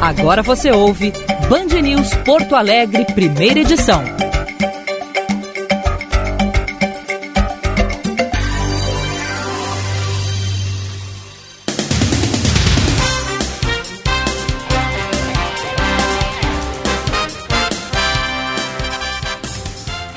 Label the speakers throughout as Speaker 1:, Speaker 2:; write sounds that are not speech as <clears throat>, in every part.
Speaker 1: Agora você ouve Band News Porto Alegre, primeira edição.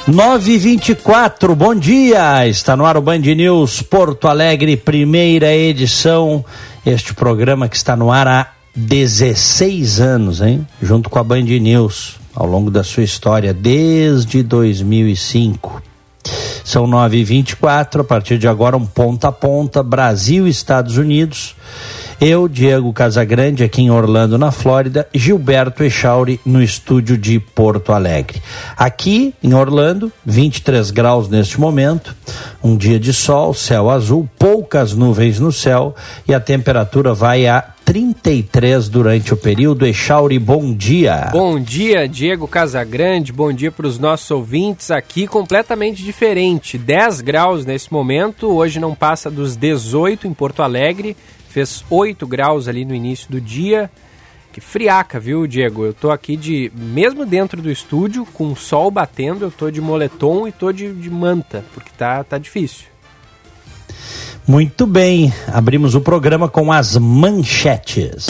Speaker 2: Nove vinte e quatro, bom dia! Está no ar o Band News Porto Alegre, primeira edição. Este programa que está no ar há 16 anos, hein? Junto com a Band News, ao longo da sua história, desde 2005. São 9h24, a partir de agora, um ponta a ponta, Brasil e Estados Unidos. Eu, Diego Casagrande, aqui em Orlando, na Flórida, Gilberto Echauri, no estúdio de Porto Alegre. Aqui em Orlando, 23 graus neste momento, um dia de sol, céu azul, poucas nuvens no céu e a temperatura vai a 33 durante o período. Echauri, bom dia.
Speaker 3: Bom dia, Diego Casagrande. Bom dia para os nossos ouvintes. Aqui completamente diferente. 10 graus nesse momento. Hoje não passa dos 18 em Porto Alegre. Fez 8 graus ali no início do dia. Que friaca, viu, Diego? Eu tô aqui de. Mesmo dentro do estúdio, com o sol batendo, eu tô de moletom e tô de, de manta, porque tá, tá difícil.
Speaker 2: Muito bem, abrimos o programa com as manchetes.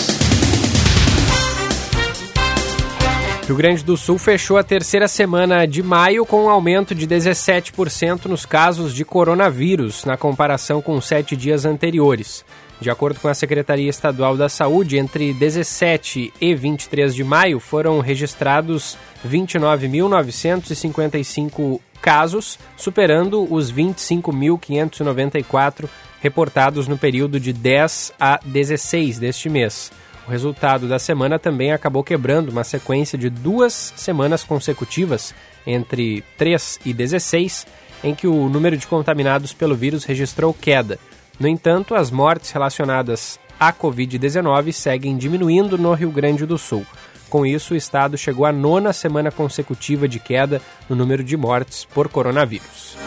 Speaker 3: Rio Grande do Sul fechou a terceira semana de maio com um aumento de 17% nos casos de coronavírus, na comparação com sete dias anteriores. De acordo com a Secretaria Estadual da Saúde, entre 17 e 23 de maio foram registrados 29.955 casos, superando os 25.594 reportados no período de 10 a 16 deste mês. O resultado da semana também acabou quebrando uma sequência de duas semanas consecutivas, entre 3 e 16, em que o número de contaminados pelo vírus registrou queda. No entanto, as mortes relacionadas à Covid-19 seguem diminuindo no Rio Grande do Sul. Com isso, o estado chegou à nona semana consecutiva de queda no número de mortes por coronavírus.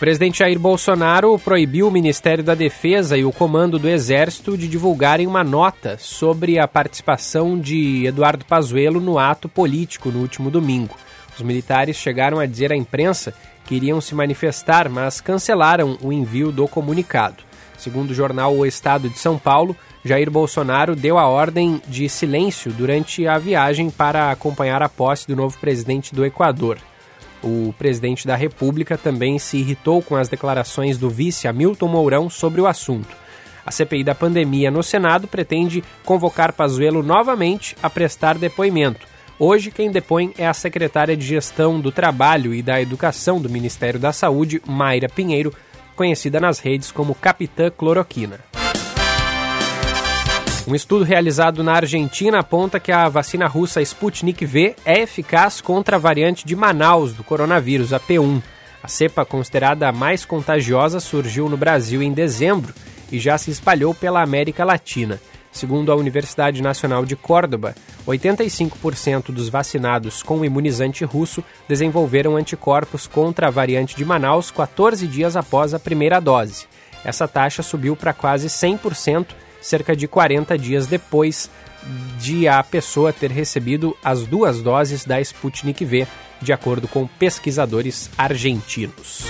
Speaker 3: Presidente Jair Bolsonaro proibiu o Ministério da Defesa e o Comando do Exército de divulgarem uma nota sobre a participação de Eduardo Pazuello no ato político no último domingo. Os militares chegaram a dizer à imprensa queriam se manifestar, mas cancelaram o envio do comunicado. Segundo o jornal O Estado de São Paulo, Jair Bolsonaro deu a ordem de silêncio durante a viagem para acompanhar a posse do novo presidente do Equador. O presidente da República também se irritou com as declarações do vice Hamilton Mourão sobre o assunto. A CPI da pandemia no Senado pretende convocar Pazuello novamente a prestar depoimento. Hoje, quem depõe é a secretária de Gestão do Trabalho e da Educação do Ministério da Saúde, Mayra Pinheiro, conhecida nas redes como Capitã Cloroquina. Um estudo realizado na Argentina aponta que a vacina russa Sputnik V é eficaz contra a variante de Manaus do coronavírus, a P1. A cepa considerada a mais contagiosa surgiu no Brasil em dezembro e já se espalhou pela América Latina. Segundo a Universidade Nacional de Córdoba, 85% dos vacinados com o imunizante russo desenvolveram anticorpos contra a variante de Manaus 14 dias após a primeira dose. Essa taxa subiu para quase 100% cerca de 40 dias depois de a pessoa ter recebido as duas doses da Sputnik V, de acordo com pesquisadores argentinos.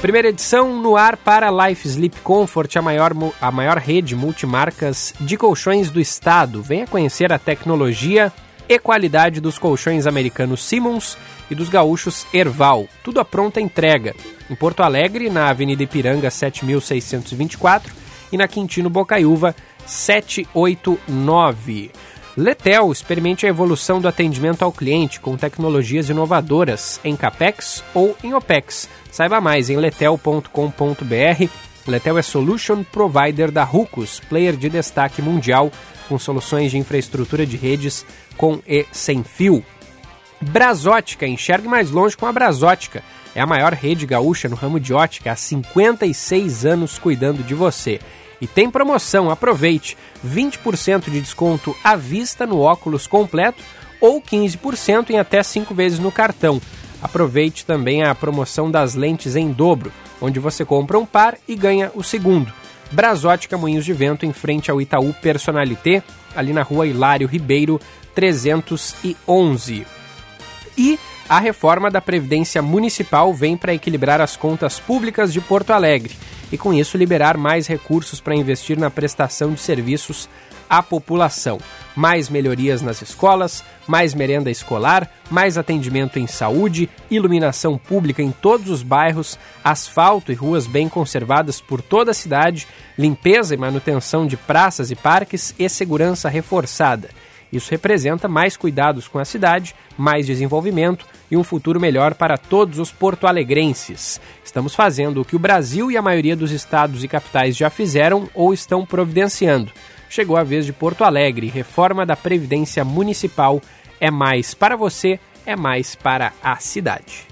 Speaker 3: Primeira edição no ar para Life Sleep Comfort, a maior, a maior rede multimarcas de colchões do estado. Venha conhecer a tecnologia e qualidade dos colchões americanos Simmons e dos gaúchos Erval. Tudo à pronta entrega. Em Porto Alegre, na Avenida Ipiranga 7624 e na Quintino Bocaiúva 789. Letel, experimente a evolução do atendimento ao cliente com tecnologias inovadoras em CAPEX ou em OPEX. Saiba mais em letel.com.br. Letel é Solution Provider da Rucos, player de destaque mundial com soluções de infraestrutura de redes com e sem fio. Brasótica, enxergue mais longe com a Brasótica. É a maior rede gaúcha no ramo de ótica há 56 anos cuidando de você. E tem promoção, aproveite! 20% de desconto à vista no óculos completo ou 15% em até 5 vezes no cartão. Aproveite também a promoção das lentes em dobro, onde você compra um par e ganha o segundo. Brasótica Moinhos de Vento, em frente ao Itaú Personalité, ali na rua Hilário Ribeiro, 311. E a reforma da Previdência Municipal vem para equilibrar as contas públicas de Porto Alegre e, com isso, liberar mais recursos para investir na prestação de serviços à população. Mais melhorias nas escolas, mais merenda escolar, mais atendimento em saúde, iluminação pública em todos os bairros, asfalto e ruas bem conservadas por toda a cidade, limpeza e manutenção de praças e parques e segurança reforçada. Isso representa mais cuidados com a cidade, mais desenvolvimento e um futuro melhor para todos os porto-alegrenses. Estamos fazendo o que o Brasil e a maioria dos estados e capitais já fizeram ou estão providenciando chegou a vez de Porto Alegre. Reforma da Previdência Municipal é mais para você, é mais para a cidade.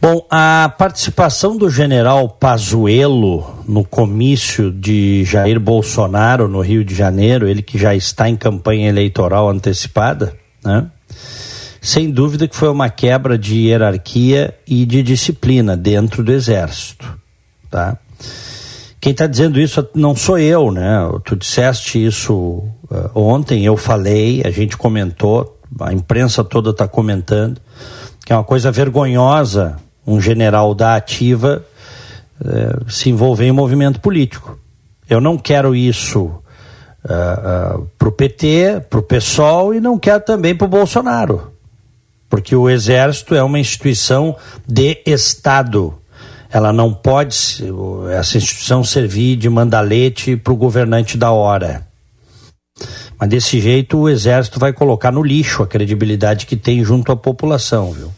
Speaker 2: Bom, a participação do general Pazuello no comício de Jair Bolsonaro no Rio de Janeiro, ele que já está em campanha eleitoral antecipada, né? Sem dúvida que foi uma quebra de hierarquia e de disciplina dentro do exército, tá? Quem está dizendo isso não sou eu, né? Tu disseste isso uh, ontem, eu falei, a gente comentou, a imprensa toda está comentando, que é uma coisa vergonhosa um general da ativa uh, se envolver em movimento político. Eu não quero isso uh, uh, para o PT, para o PSOL e não quero também para o Bolsonaro. Porque o Exército é uma instituição de Estado ela não pode, essa instituição, servir de mandalete para o governante da hora. Mas desse jeito o Exército vai colocar no lixo a credibilidade que tem junto à população, viu?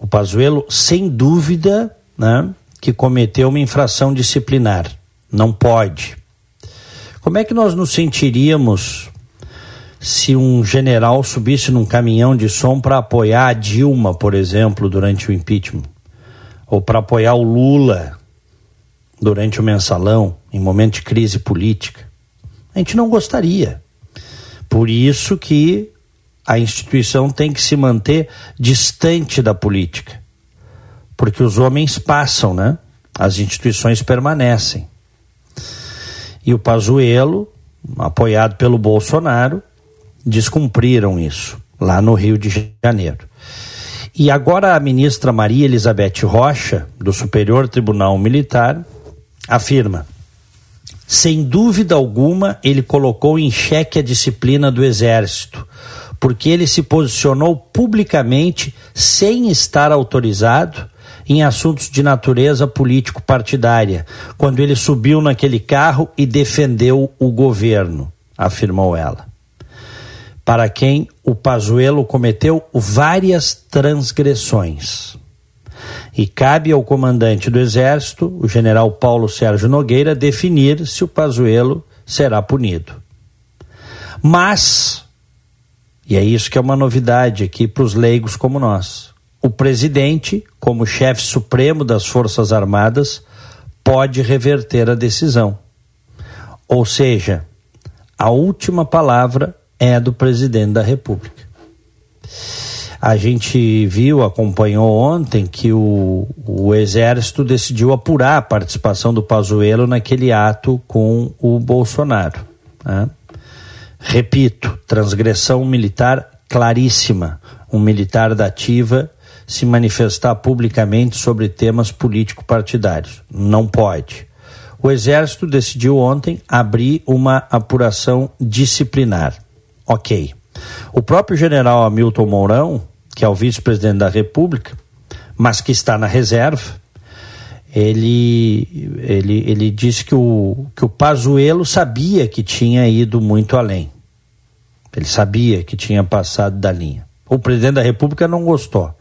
Speaker 2: O Pazuello, sem dúvida, né, que cometeu uma infração disciplinar. Não pode. Como é que nós nos sentiríamos se um general subisse num caminhão de som para apoiar a Dilma, por exemplo, durante o impeachment? ou para apoiar o Lula durante o mensalão, em momento de crise política. A gente não gostaria. Por isso que a instituição tem que se manter distante da política. Porque os homens passam, né? As instituições permanecem. E o Pazuello, apoiado pelo Bolsonaro, descumpriram isso lá no Rio de Janeiro. E agora a ministra Maria Elizabeth Rocha, do Superior Tribunal Militar, afirma: sem dúvida alguma, ele colocou em xeque a disciplina do Exército, porque ele se posicionou publicamente, sem estar autorizado, em assuntos de natureza político-partidária, quando ele subiu naquele carro e defendeu o governo, afirmou ela para quem o Pazuello cometeu várias transgressões. E cabe ao comandante do Exército, o general Paulo Sérgio Nogueira, definir se o Pazuello será punido. Mas, e é isso que é uma novidade aqui para os leigos como nós, o presidente, como chefe supremo das Forças Armadas, pode reverter a decisão. Ou seja, a última palavra é do presidente da República. A gente viu, acompanhou ontem que o, o Exército decidiu apurar a participação do Pazuello naquele ato com o Bolsonaro. Né? Repito, transgressão militar claríssima. Um militar da ativa se manifestar publicamente sobre temas político-partidários. Não pode. O Exército decidiu ontem abrir uma apuração disciplinar. Ok. O próprio general Hamilton Mourão, que é o vice-presidente da República, mas que está na reserva, ele, ele, ele disse que o, que o Pazuello sabia que tinha ido muito além. Ele sabia que tinha passado da linha. O presidente da República não gostou.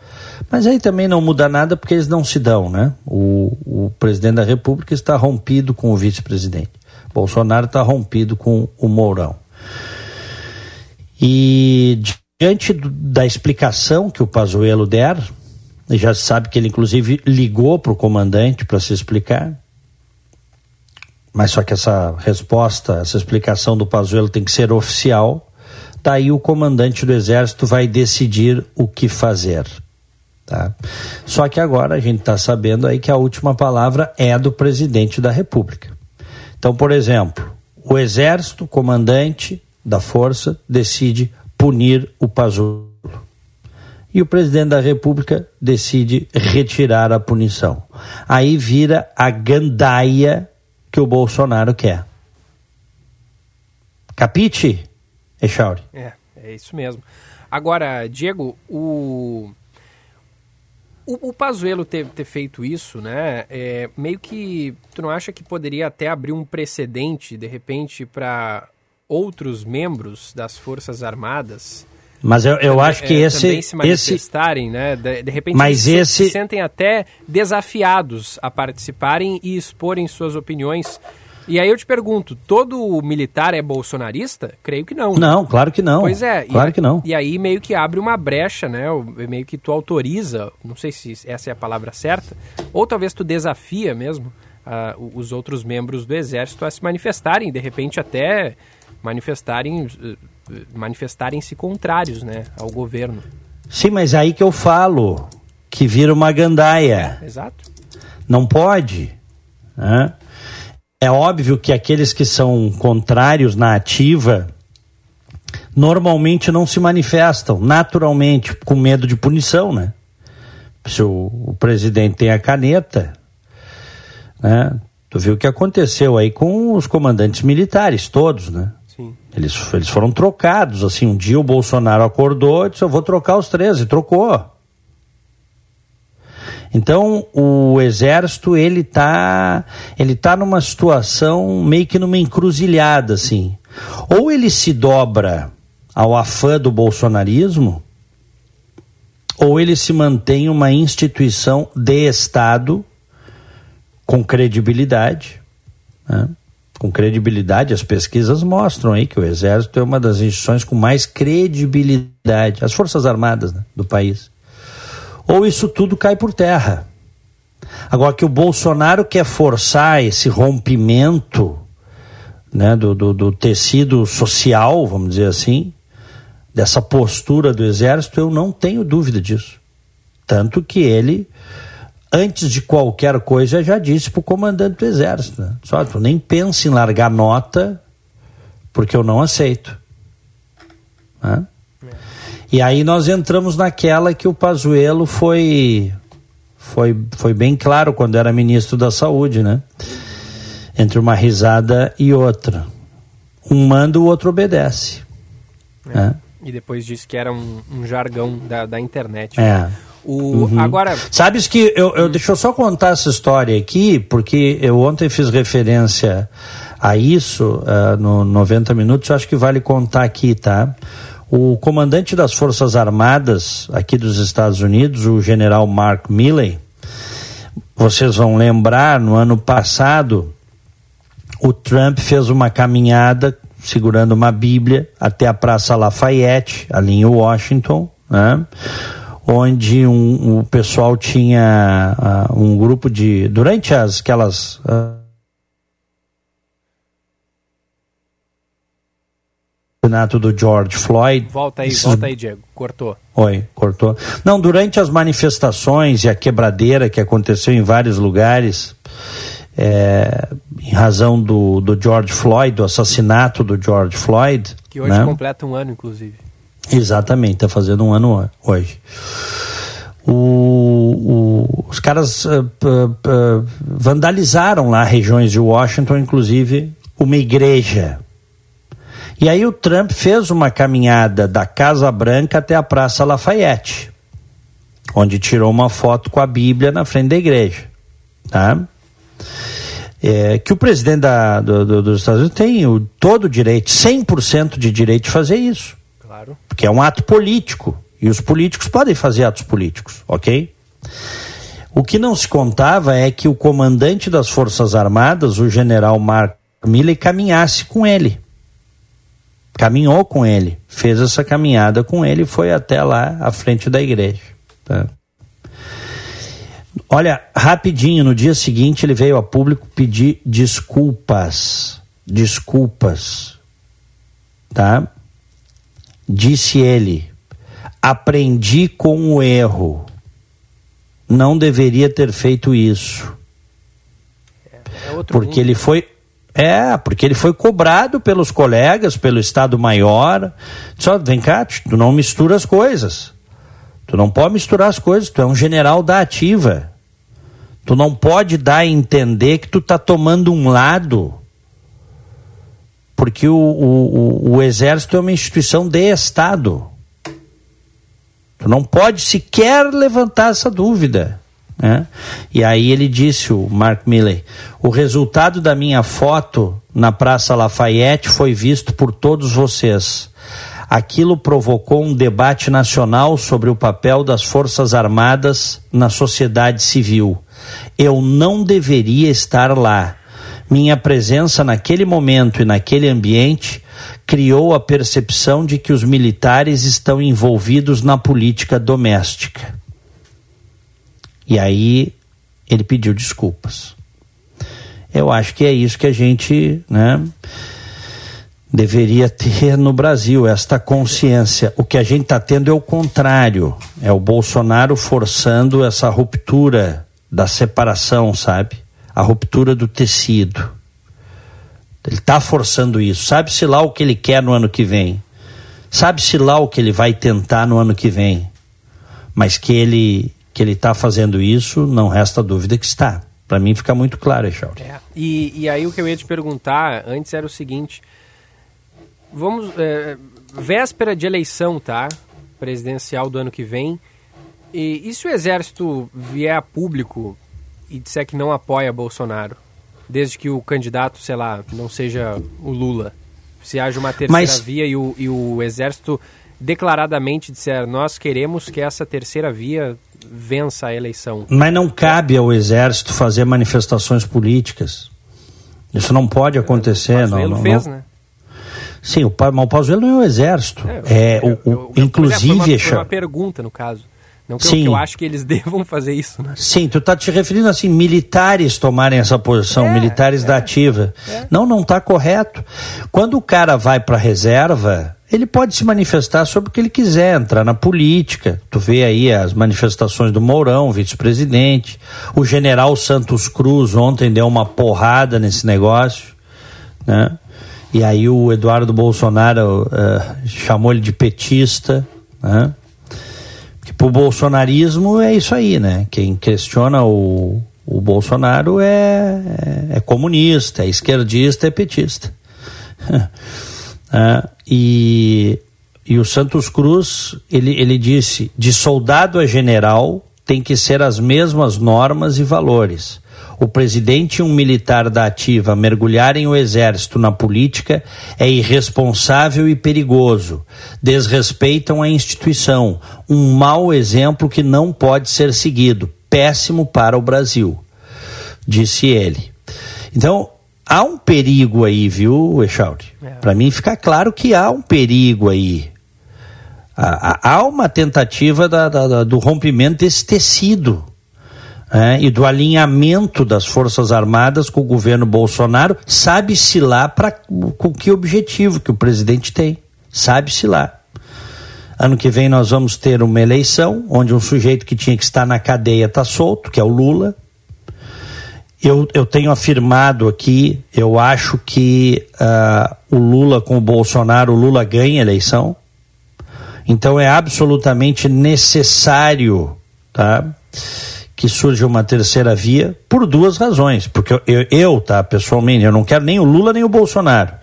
Speaker 2: Mas aí também não muda nada porque eles não se dão, né? O, o presidente da República está rompido com o vice-presidente. Bolsonaro está rompido com o Mourão. E diante da explicação que o Pazuello der, já sabe que ele inclusive ligou para o comandante para se explicar, mas só que essa resposta, essa explicação do Pazuello tem que ser oficial, daí o comandante do exército vai decidir o que fazer. Tá? Só que agora a gente está sabendo aí que a última palavra é do presidente da República. Então, por exemplo, o exército, comandante da força, decide punir o Pazuello. E o presidente da República decide retirar a punição. Aí vira a gandaia que o Bolsonaro quer. Capite, Echauri?
Speaker 3: É, é isso mesmo. Agora, Diego, o o, o Pazuello ter, ter feito isso, né, é, meio que tu não acha que poderia até abrir um precedente, de repente, para outros membros das Forças Armadas
Speaker 2: mas eu, eu acho que
Speaker 3: é,
Speaker 2: esse.
Speaker 3: Também se manifestarem,
Speaker 2: esse...
Speaker 3: né? De, de, repente
Speaker 2: Mas
Speaker 3: eles
Speaker 2: esse...
Speaker 3: se sentem até desafiados a participarem e exporem suas opiniões. E aí eu te pergunto, todo militar é bolsonarista? Creio que não.
Speaker 2: Não, claro que não.
Speaker 3: Pois é.
Speaker 2: Claro
Speaker 3: e,
Speaker 2: que não.
Speaker 3: E aí meio que abre uma brecha, né? Meio que tu autoriza, não sei se essa é a palavra certa, ou talvez tu desafia mesmo uh, os outros membros do exército a se manifestarem, de repente até manifestarem uh, manifestarem-se contrários né, ao governo.
Speaker 2: Sim, mas aí que eu falo que vira uma gandaia.
Speaker 3: Exato.
Speaker 2: Não pode. Né? É óbvio que aqueles que são contrários na ativa normalmente não se manifestam naturalmente com medo de punição, né? Se o, o presidente tem a caneta, né? Tu viu o que aconteceu aí com os comandantes militares todos, né? Eles, eles foram trocados, assim, um dia o Bolsonaro acordou e disse, eu vou trocar os três, e trocou. Então, o exército, ele tá, ele tá numa situação meio que numa encruzilhada, assim. Ou ele se dobra ao afã do bolsonarismo, ou ele se mantém uma instituição de Estado com credibilidade, né? Com credibilidade. As pesquisas mostram aí que o Exército é uma das instituições com mais credibilidade, as Forças Armadas né, do país. Ou isso tudo cai por terra. Agora que o Bolsonaro quer forçar esse rompimento né, do, do, do tecido social, vamos dizer assim, dessa postura do Exército, eu não tenho dúvida disso. Tanto que ele antes de qualquer coisa, já disse para o comandante do exército, né? Só, tu nem pense em largar nota, porque eu não aceito. Né? E aí nós entramos naquela que o Pazuello foi, foi, foi bem claro quando era ministro da Saúde, né? Entre uma risada e outra. Um manda, o outro obedece. É. Né?
Speaker 3: E depois disse que era um, um jargão da, da internet.
Speaker 2: É.
Speaker 3: O, uhum. Agora.
Speaker 2: Sabes que eu, eu deixa eu só contar essa história aqui, porque eu ontem fiz referência a isso uh, no 90 minutos, eu acho que vale contar aqui, tá? O comandante das Forças Armadas aqui dos Estados Unidos, o general Mark Milley, vocês vão lembrar, no ano passado, o Trump fez uma caminhada segurando uma Bíblia até a Praça Lafayette, ali em Washington, né? Onde um, o pessoal tinha uh, um grupo de. Durante as, aquelas. Uh, assassinato do George Floyd.
Speaker 3: Volta aí, esses... volta aí, Diego. Cortou.
Speaker 2: Oi, cortou. Não, durante as manifestações e a quebradeira que aconteceu em vários lugares, é, em razão do, do George Floyd, do assassinato do George Floyd.
Speaker 3: Que hoje né? completa um ano, inclusive.
Speaker 2: Exatamente, está fazendo um ano hoje. O, o, os caras uh, uh, vandalizaram lá regiões de Washington, inclusive uma igreja. E aí o Trump fez uma caminhada da Casa Branca até a Praça Lafayette, onde tirou uma foto com a Bíblia na frente da igreja. Tá? É, que o presidente da, do, do, dos Estados Unidos tem o, todo o direito, 100% de direito de fazer isso.
Speaker 3: Claro.
Speaker 2: Porque é um ato político. E os políticos podem fazer atos políticos, ok? O que não se contava é que o comandante das Forças Armadas, o general Mark Milley, caminhasse com ele. Caminhou com ele, fez essa caminhada com ele e foi até lá à frente da igreja. Tá? Olha, rapidinho, no dia seguinte ele veio a público pedir desculpas. Desculpas. Tá? Disse ele: aprendi com o erro. não deveria ter feito isso. É porque mundo. ele foi é, porque ele foi cobrado pelos colegas, pelo Estado Maior. Só vem cá, tu não mistura as coisas. Tu não pode misturar as coisas, tu é um general da ativa. Tu não pode dar a entender que tu tá tomando um lado. Porque o, o, o, exército é uma instituição de Estado. Tu não pode sequer levantar essa dúvida. Né? E aí ele disse, o Mark Milley, o resultado da minha foto na Praça Lafayette foi visto por todos vocês. Aquilo provocou um debate nacional sobre o papel das Forças Armadas na sociedade civil. Eu não deveria estar lá. Minha presença naquele momento e naquele ambiente criou a percepção de que os militares estão envolvidos na política doméstica. E aí ele pediu desculpas. Eu acho que é isso que a gente, né, deveria ter no Brasil, esta consciência. O que a gente está tendo é o contrário. É o Bolsonaro forçando essa ruptura da separação, sabe? A ruptura do tecido. Ele está forçando isso. Sabe-se lá o que ele quer no ano que vem. Sabe-se lá o que ele vai tentar no ano que vem. Mas que ele que ele está fazendo isso, não resta dúvida que está. Para mim fica muito claro, Echauri.
Speaker 3: É. E, e aí o que eu ia te perguntar antes era o seguinte: vamos. É, véspera de eleição, tá? Presidencial do ano que vem. E, e se o Exército vier a público e disser que não apoia Bolsonaro? Desde que o candidato, sei lá, não seja o Lula. Se haja uma terceira Mas... via e o, e o Exército declaradamente disser nós queremos que essa terceira via vença a eleição.
Speaker 2: Mas não cabe ao Exército fazer manifestações políticas. Isso não pode acontecer. O não, não,
Speaker 3: fez, não. né?
Speaker 2: Sim, o, mas o Pazuello não é o Exército. É, é o, o, inclusive... Foi
Speaker 3: uma, foi uma pergunta, no caso. Não que, Sim. Eu, que eu acho que eles <laughs> devam fazer isso, né?
Speaker 2: Sim, tu está te referindo assim, militares tomarem essa posição, é, militares é, da ativa. É. Não, não está correto. Quando o cara vai para reserva, ele pode se manifestar sobre o que ele quiser, entrar na política. Tu vê aí as manifestações do Mourão, vice-presidente. O general Santos Cruz ontem deu uma porrada nesse negócio, né? E aí o Eduardo Bolsonaro uh, chamou ele de petista, né? Pro bolsonarismo é isso aí, né? Quem questiona o, o Bolsonaro é, é, é comunista, é esquerdista, é petista. uh, <laughs> e, e o Santos Cruz, ele, ele disse: de soldado a general tem que ser as mesmas normas e valores. O presidente e um militar da ativa mergulharem o exército na política é irresponsável e perigoso. Desrespeitam a instituição. Um mau exemplo que não pode ser seguido. Péssimo para o Brasil, disse ele. Então, há um perigo aí, viu, Echauri? É. Para mim fica claro que há um perigo aí. Há, uma tentativa da, da, do rompimento desse tecido. É, e do alinhamento das Forças Armadas com o governo Bolsonaro, sabe-se lá para com que objetivo que o presidente tem. Sabe-se lá. Ano que vem nós vamos ter uma eleição onde um sujeito que tinha que estar na cadeia está solto, que é o Lula. Eu, eu tenho afirmado aqui, eu acho que uh, o Lula com o Bolsonaro, o Lula ganha a eleição. Então é absolutamente necessário tá, que surja uma terceira via por duas razões. Porque eu, eu, tá, pessoalmente, eu não quero nem o Lula nem o Bolsonaro.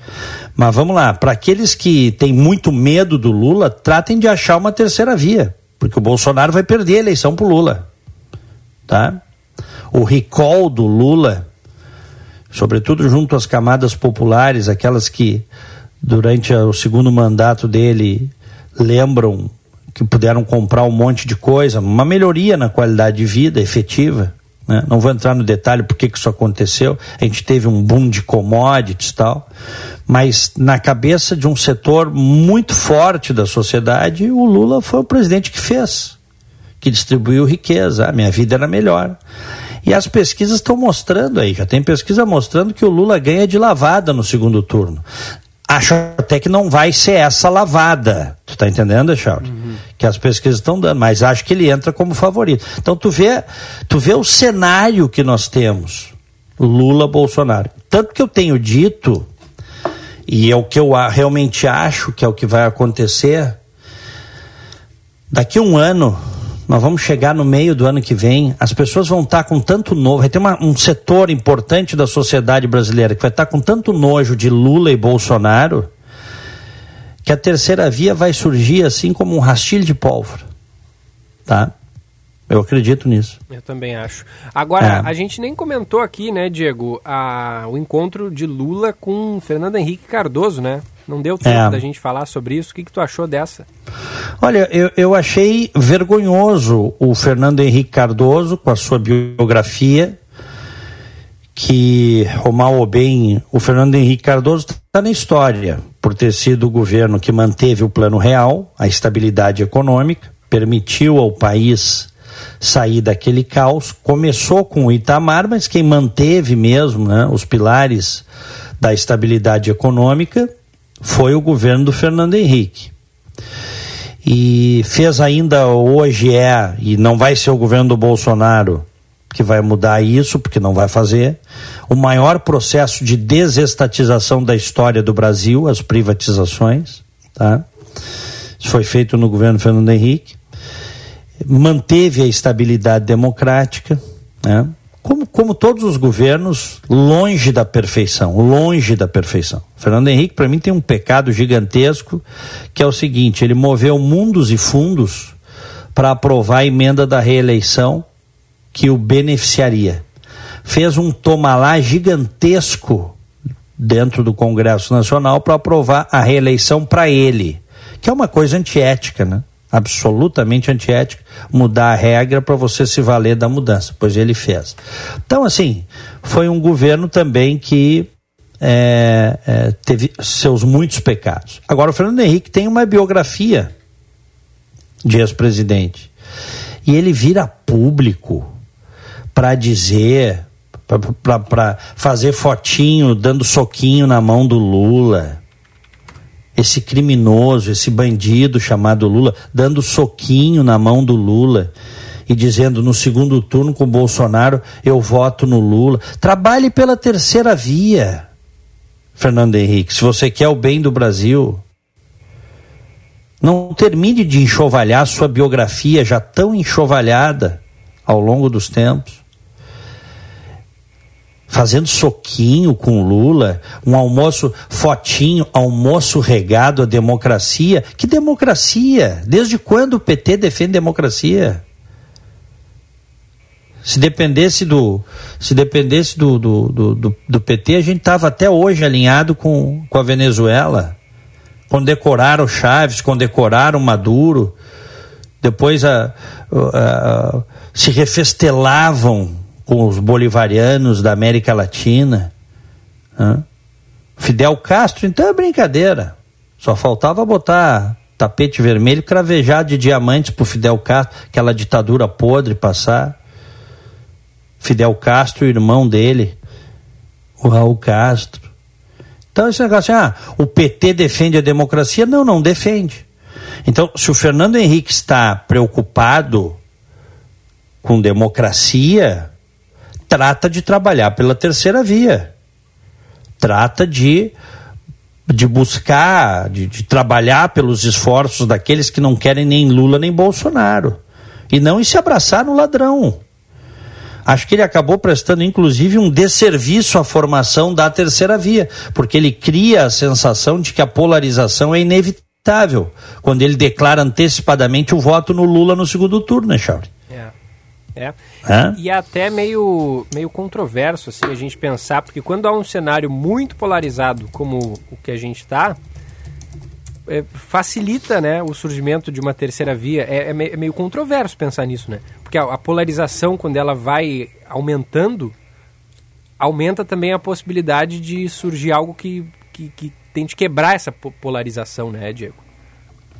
Speaker 2: Mas vamos lá, para aqueles que têm muito medo do Lula, tratem de achar uma terceira via. Porque o Bolsonaro vai perder a eleição pro Lula. Tá? o recall do Lula, sobretudo junto às camadas populares, aquelas que durante o segundo mandato dele lembram que puderam comprar um monte de coisa, uma melhoria na qualidade de vida efetiva. Né? Não vou entrar no detalhe por que isso aconteceu. A gente teve um boom de commodities e tal, mas na cabeça de um setor muito forte da sociedade, o Lula foi o presidente que fez, que distribuiu riqueza. A minha vida era melhor. E as pesquisas estão mostrando aí, já tem pesquisa mostrando que o Lula ganha de lavada no segundo turno. Acho até que não vai ser essa lavada. Tu tá entendendo, Echauri? Uhum. Que as pesquisas estão dando, mas acho que ele entra como favorito. Então tu vê, tu vê o cenário que nós temos. Lula Bolsonaro. Tanto que eu tenho dito, e é o que eu realmente acho que é o que vai acontecer, daqui a um ano, nós vamos chegar no meio do ano que vem, as pessoas vão estar com tanto nojo, vai ter uma, um setor importante da sociedade brasileira que vai estar com tanto nojo de Lula e Bolsonaro, que a terceira via vai surgir assim como um rastilho de pólvora. Tá? Eu acredito nisso.
Speaker 3: Eu também acho. Agora, é. a gente nem comentou aqui, né, Diego, a, o encontro de Lula com Fernando Henrique Cardoso, né? Não deu tempo é. da gente falar sobre isso. O que, que tu achou dessa?
Speaker 2: Olha, eu, eu achei vergonhoso o Fernando Henrique Cardoso com a sua biografia, que, o mal ou bem, o Fernando Henrique Cardoso está na história por ter sido o governo que manteve o plano real, a estabilidade econômica, permitiu ao país sair daquele caos. Começou com o Itamar, mas quem manteve mesmo né, os pilares da estabilidade econômica foi o governo do Fernando Henrique. E fez ainda, hoje é, e não vai ser o governo do Bolsonaro que vai mudar isso, porque não vai fazer, o maior processo de desestatização da história do Brasil, as privatizações, tá? Isso foi feito no governo Fernando Henrique manteve a estabilidade democrática, né? Como, como todos os governos, longe da perfeição, longe da perfeição. Fernando Henrique, para mim, tem um pecado gigantesco, que é o seguinte: ele moveu mundos e fundos para aprovar a emenda da reeleição que o beneficiaria. Fez um tomalá gigantesco dentro do Congresso Nacional para aprovar a reeleição para ele, que é uma coisa antiética, né? Absolutamente antiética mudar a regra para você se valer da mudança, pois ele fez. Então, assim, foi um governo também que é, é, teve seus muitos pecados. Agora, o Fernando Henrique tem uma biografia de ex-presidente e ele vira público para dizer, para fazer fotinho, dando soquinho na mão do Lula esse criminoso, esse bandido chamado Lula, dando soquinho na mão do Lula e dizendo no segundo turno com o Bolsonaro eu voto no Lula. Trabalhe pela terceira via, Fernando Henrique, se você quer o bem do Brasil. Não termine de enxovalhar sua biografia já tão enxovalhada ao longo dos tempos fazendo soquinho com Lula, um almoço, fotinho, almoço regado à democracia. Que democracia? Desde quando o PT defende democracia? Se dependesse do, se dependesse do, do, do, do PT, a gente estava até hoje alinhado com, com a Venezuela. Condecoraram Chaves, condecoraram Maduro, depois a, a, a se refestelavam com os bolivarianos da América Latina. Né? Fidel Castro, então é brincadeira. Só faltava botar tapete vermelho cravejado de diamantes para Fidel Castro, aquela ditadura podre passar. Fidel Castro, o irmão dele, o Raul Castro. Então esse negócio, ah, o PT defende a democracia? Não, não defende. Então, se o Fernando Henrique está preocupado com democracia, trata de trabalhar pela terceira via. Trata de, de buscar, de, de trabalhar pelos esforços daqueles que não querem nem Lula nem Bolsonaro. E não se abraçar no ladrão. Acho que ele acabou prestando, inclusive, um desserviço à formação da terceira via, porque ele cria a sensação de que a polarização é inevitável quando ele declara antecipadamente o voto no Lula no segundo turno, né, Chauri?
Speaker 3: É. Hã? E é até meio, meio controverso assim, a gente pensar, porque quando há um cenário muito polarizado como o que a gente está, é, facilita né, o surgimento de uma terceira via. É, é, meio, é meio controverso pensar nisso, né? Porque a, a, polarização, quando ela vai aumentando, aumenta também a possibilidade de surgir algo que, que, que tente quebrar essa polarização, né, Diego?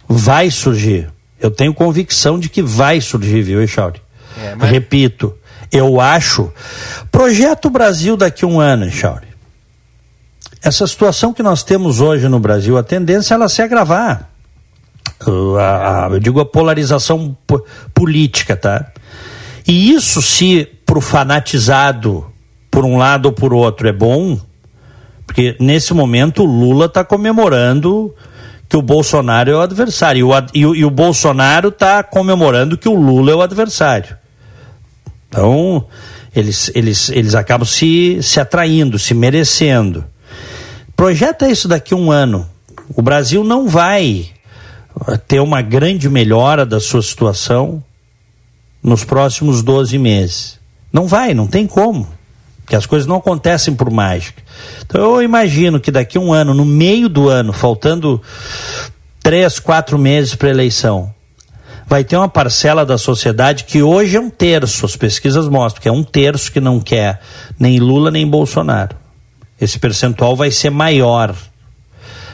Speaker 2: Vai surgir. Eu tenho convicção de que vai surgir, viu, Echauri? É, mas... Repito, eu acho. Projeto Brasil daqui a um ano, Chauri. essa situação que nós temos hoje no Brasil, a tendência é ela se agravar. A, a, eu digo a polarização política, tá? E isso, se para o fanatizado, por um lado ou por outro, é bom, porque nesse momento o Lula está comemorando que o Bolsonaro é o adversário. E o, e o Bolsonaro está comemorando que o Lula é o adversário. Então, eles, eles, eles acabam se, se atraindo, se merecendo. Projeta isso daqui um ano. O Brasil não vai ter uma grande melhora da sua situação nos próximos 12 meses. Não vai, não tem como. Porque as coisas não acontecem por mágica. Então eu imagino que daqui a um ano, no meio do ano, faltando três, quatro meses para a eleição, vai ter uma parcela da sociedade que hoje é um terço, as pesquisas mostram que é um terço que não quer nem Lula nem Bolsonaro. Esse percentual vai ser maior.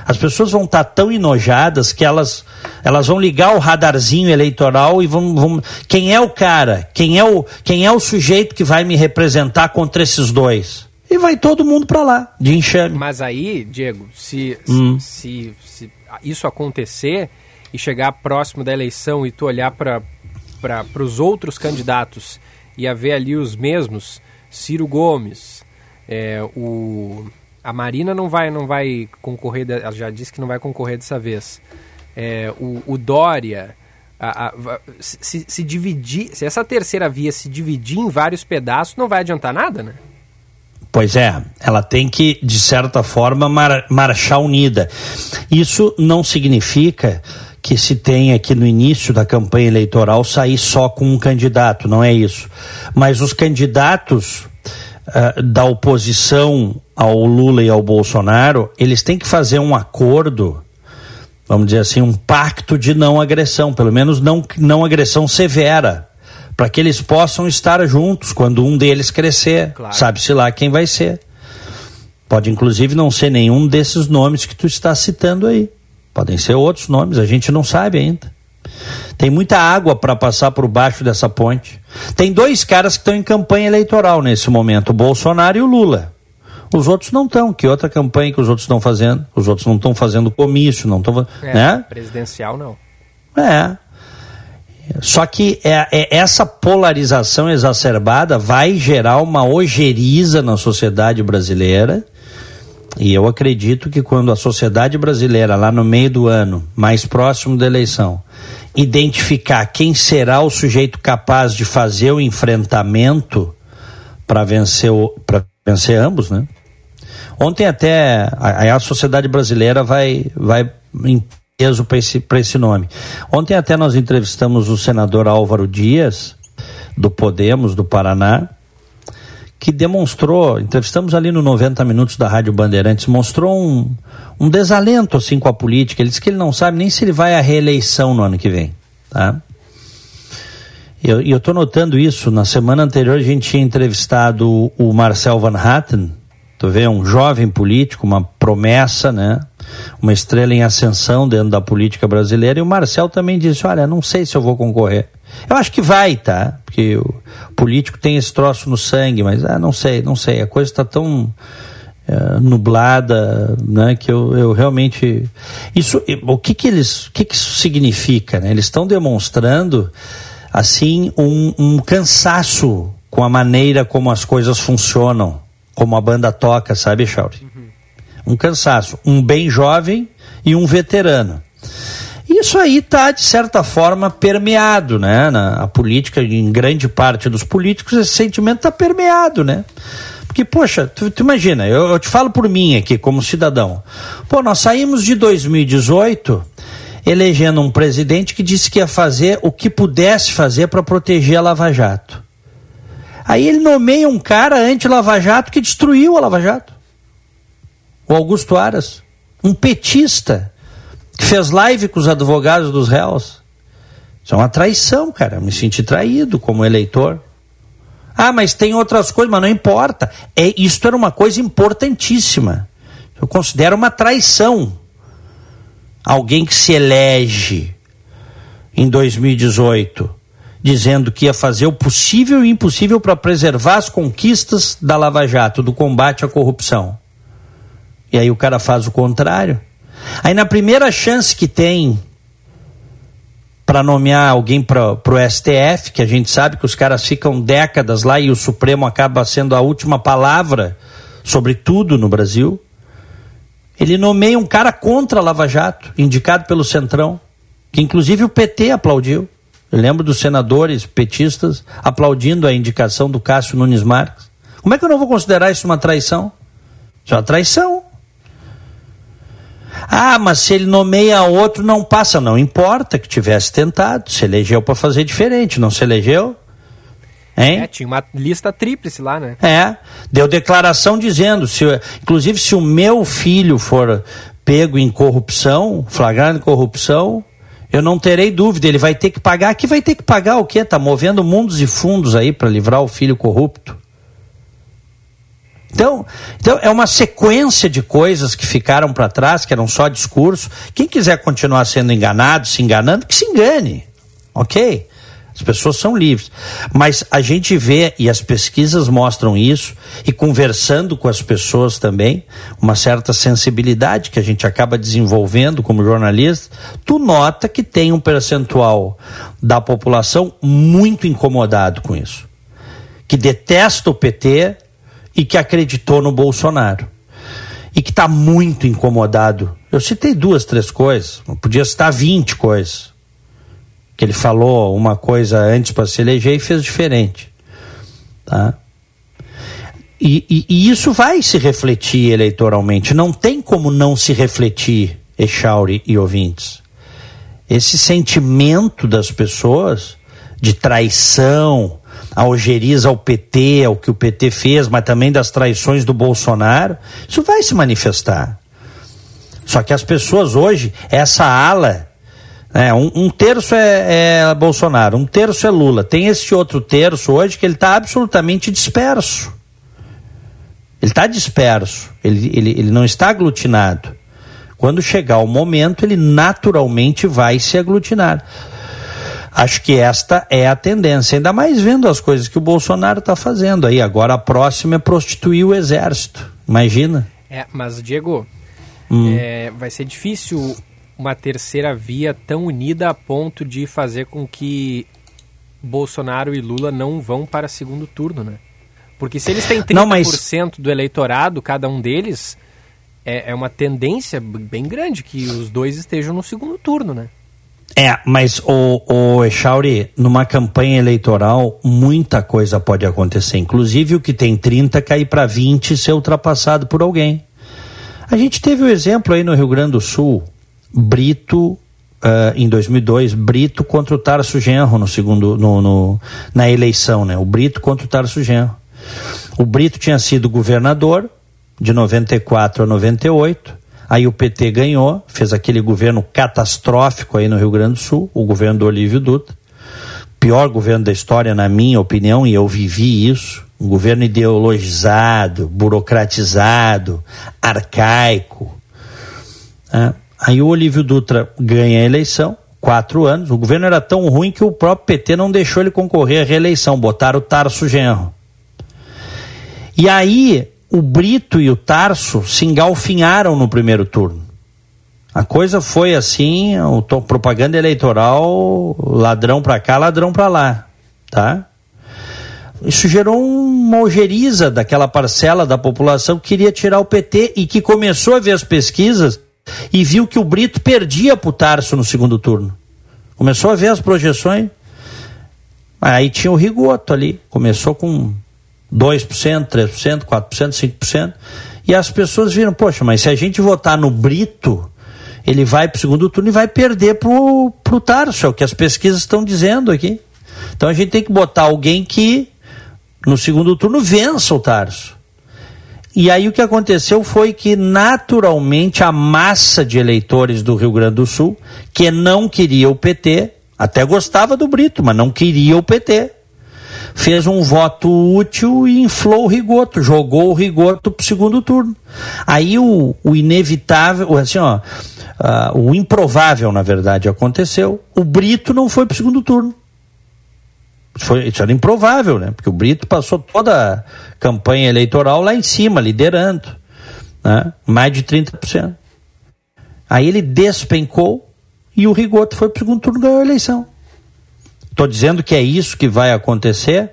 Speaker 2: As pessoas vão estar tá tão enojadas que elas, elas vão ligar o radarzinho eleitoral e vão, vão. Quem é o cara? Quem é o, quem é o sujeito que vai me representar contra esses dois? E vai todo mundo para lá, de enxame.
Speaker 3: Mas aí, Diego, se, hum. se, se, se isso acontecer, e chegar próximo da eleição e tu olhar para os outros candidatos e haver ali os mesmos, Ciro Gomes, é, o, a Marina não vai, não vai concorrer, ela já disse que não vai concorrer dessa vez. É, o, o, Dória, a, a, se, se dividir, se essa terceira via se dividir em vários pedaços, não vai adiantar nada, né?
Speaker 2: Pois é, ela tem que, de certa forma, mar, marchar unida. Isso não significa que se tem aqui no início da campanha eleitoral sair só com um candidato, não é isso. Mas os candidatos uh, da oposição ao Lula e ao Bolsonaro, eles têm que fazer um acordo, vamos dizer assim, um pacto de não agressão, pelo menos não, não agressão severa, para que eles possam estar juntos quando um deles crescer. Claro. Sabe-se lá quem vai ser. Pode inclusive não ser nenhum desses nomes que tu está citando aí. Podem ser outros nomes, a gente não sabe ainda. Tem muita água para passar por baixo dessa ponte. Tem dois caras que estão em campanha eleitoral nesse momento, o Bolsonaro e o Lula. Os outros não estão. Que outra campanha que os outros estão fazendo? Os outros não estão fazendo comício, não estão. É, né?
Speaker 3: Presidencial não.
Speaker 2: É. Só que é, é, essa polarização exacerbada vai gerar uma ojeriza na sociedade brasileira e eu acredito que quando a sociedade brasileira, lá no meio do ano, mais próximo da eleição, identificar quem será o sujeito capaz de fazer o enfrentamento para vencer, vencer ambos, né? Ontem até a, a sociedade brasileira vai, vai em peso para esse, esse nome. Ontem até nós entrevistamos o senador Álvaro Dias, do Podemos, do Paraná, que demonstrou, entrevistamos ali no 90 Minutos da Rádio Bandeirantes, mostrou um, um desalento assim com a política. Ele disse que ele não sabe nem se ele vai à reeleição no ano que vem. Tá? E eu estou notando isso. Na semana anterior a gente tinha entrevistado o Marcel Van Hatten, tu vê, um jovem político, uma promessa, né? Uma estrela em ascensão dentro da política brasileira. E o Marcel também disse: Olha, não sei se eu vou concorrer. Eu acho que vai, tá? Porque o político tem esse troço no sangue, mas ah, não sei, não sei. A coisa está tão é, nublada, né? Que eu, eu realmente isso, o que que eles, o que que isso significa? Né? Eles estão demonstrando assim um, um cansaço com a maneira como as coisas funcionam, como a banda toca, sabe, Chauri? Uhum. Um cansaço, um bem jovem e um veterano. Isso aí está, de certa forma, permeado, né? Na a política, em grande parte dos políticos, esse sentimento está permeado, né? Porque, poxa, tu, tu imagina, eu, eu, te falo por mim aqui, como cidadão. Pô, nós saímos de 2018 elegendo um presidente que disse que ia fazer o que pudesse fazer para proteger a Lava Jato. Aí ele nomeia um cara anti-Lava Jato que destruiu a Lava Jato. O Augusto Aras. Um petista que fez live com os advogados dos réus. Isso é uma traição, cara. Eu me senti traído como eleitor. Ah, mas tem outras coisas, mas não importa. É, isto era uma coisa importantíssima. Eu considero uma traição. Alguém que se elege em 2018 dizendo que ia fazer o possível e impossível para preservar as conquistas da Lava Jato, do combate à corrupção. E aí o cara faz o contrário. Aí na primeira chance que tem para nomear alguém para o STF, que a gente sabe que os caras ficam décadas lá e o Supremo acaba sendo a última palavra sobre tudo no Brasil. Ele nomeia um cara contra a Lava Jato, indicado pelo Centrão, que inclusive o PT aplaudiu. Eu lembro dos senadores petistas aplaudindo a indicação do Cássio Nunes Marques. Como é que eu não vou considerar isso uma traição? Isso é uma traição. Ah, mas se ele nomeia outro, não passa. Não importa que tivesse tentado. Se elegeu para fazer diferente, não se elegeu?
Speaker 3: Hein? É, tinha uma lista tríplice lá, né?
Speaker 2: É, deu declaração dizendo, se, inclusive se o meu filho for pego em corrupção, flagrado em corrupção, eu não terei dúvida, ele vai ter que pagar. Aqui vai ter que pagar o quê? Tá movendo mundos e fundos aí para livrar o filho corrupto. Então, então, é uma sequência de coisas que ficaram para trás, que eram só discurso. Quem quiser continuar sendo enganado, se enganando, que se engane. Ok? As pessoas são livres. Mas a gente vê, e as pesquisas mostram isso, e conversando com as pessoas também, uma certa sensibilidade que a gente acaba desenvolvendo como jornalista, tu nota que tem um percentual da população muito incomodado com isso. Que detesta o PT, e que acreditou no Bolsonaro. E que está muito incomodado. Eu citei duas, três coisas, podia citar 20 coisas. Que ele falou uma coisa antes para se eleger e fez diferente. Tá? E, e, e, isso vai se refletir eleitoralmente. Não tem como não se refletir, Echauri e ouvintes. Esse sentimento das pessoas de traição, algeriza ao PT, ao que o PT fez, mas também das traições do Bolsonaro, isso vai se manifestar. Só que as pessoas hoje, essa ala, né, um, um, terço é, é, Bolsonaro, um terço é Lula. Tem esse outro terço hoje que ele está absolutamente disperso. Ele está disperso, ele, ele, ele não está aglutinado. Quando chegar o momento, ele naturalmente vai se aglutinar. Acho que esta é a tendência, ainda mais vendo as coisas que o Bolsonaro está fazendo aí. Agora a próxima é prostituir o exército. Imagina.
Speaker 3: É, mas Diego, hum. é, vai ser difícil uma terceira via tão unida a ponto de fazer com que Bolsonaro e Lula não vão para segundo turno, né? Porque se eles têm 30% não, mas... do eleitorado, cada um deles, é, é uma tendência bem grande que os dois estejam no segundo turno, né?
Speaker 2: É, mas o, o Echauri, numa campanha eleitoral, muita coisa pode acontecer. Inclusive o que tem 30 cair para 20 e ser ultrapassado por alguém. A gente teve o um exemplo aí no Rio Grande do Sul, Brito, uh, em 2002, Brito contra o Tarso Genro no segundo, no, no, na eleição, né? O Brito contra o Tarso Genro. O Brito tinha sido governador de 94 a 98 Aí o PT ganhou, fez aquele governo catastrófico aí no Rio Grande do Sul, o governo do Olívio Dutra. Pior governo da história, na minha opinião, e eu vivi isso. Um governo ideologizado, burocratizado, arcaico. É. Aí o Olívio Dutra ganha a eleição, quatro anos. O governo era tão ruim que o próprio PT não deixou ele concorrer à reeleição, botaram o Tarso Genro. E aí o Brito e o Tarso se engalfinharam no primeiro turno. A coisa foi assim, o propaganda eleitoral, ladrão para cá, ladrão para lá, tá? Isso gerou uma ojeriza daquela parcela da população que queria tirar o PT e que começou a ver as pesquisas e viu que o Brito perdia para o Tarso no segundo turno. Começou a ver as projeções. Aí tinha o Rigoto ali, começou com 2%, 3%, 4%, 5%. E as pessoas viram, poxa, mas se a gente votar no Brito, ele vai para o segundo turno e vai perder para o Tarso, é o que as pesquisas estão dizendo aqui. Então a gente tem que botar alguém que no segundo turno vença o Tarso. E aí o que aconteceu foi que naturalmente a massa de eleitores do Rio Grande do Sul, que não queria o PT, até gostava do Brito, mas não queria o PT, fez um voto útil e inflou o Rigoto, jogou o Rigoto para o segundo turno. Aí o, o inevitável, assim, ó, uh, o improvável, na verdade, aconteceu. O Brito não foi para o segundo turno. Foi, isso era improvável, né? Porque o Brito passou toda a campanha eleitoral lá em cima, liderando. né? mais de 30%. Aí ele despencou e o Rigoto foi para o segundo turno e ganhou a eleição. Estou dizendo que é isso que vai acontecer.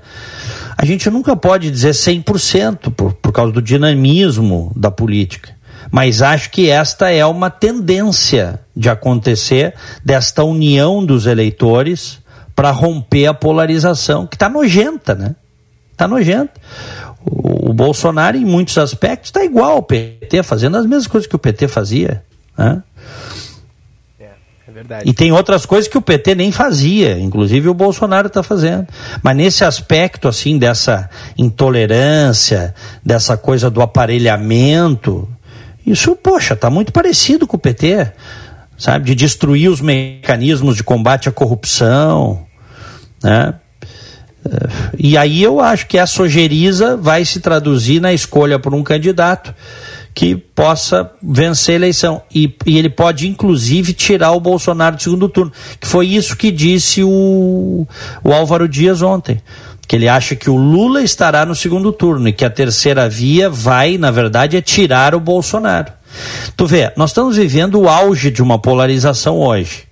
Speaker 2: A gente nunca pode dizer 100% por, por causa do dinamismo da política. Mas acho que esta é uma tendência de acontecer desta união dos eleitores para romper a polarização, que está nojenta, né? Está nojenta. O, o, Bolsonaro, em muitos aspectos, está igual ao PT, fazendo as mesmas coisas que o PT fazia. Né?
Speaker 3: É, é verdade.
Speaker 2: E tem outras coisas que o PT nem fazia, inclusive o Bolsonaro está fazendo. Mas nesse aspecto, assim, dessa intolerância, dessa coisa do aparelhamento, isso, poxa, está muito parecido com o PT, sabe? De destruir os mecanismos de combate à corrupção, né? E aí eu acho que essa ojeriza vai se traduzir na escolha por um candidato que possa vencer a eleição. E, e, ele pode, inclusive, tirar o Bolsonaro do segundo turno. Que foi isso que disse o, o Álvaro Dias ontem. Que ele acha que o Lula estará no segundo turno e que a terceira via vai, na verdade, é tirar o Bolsonaro. Tu vê, nós estamos vivendo o auge de uma polarização hoje.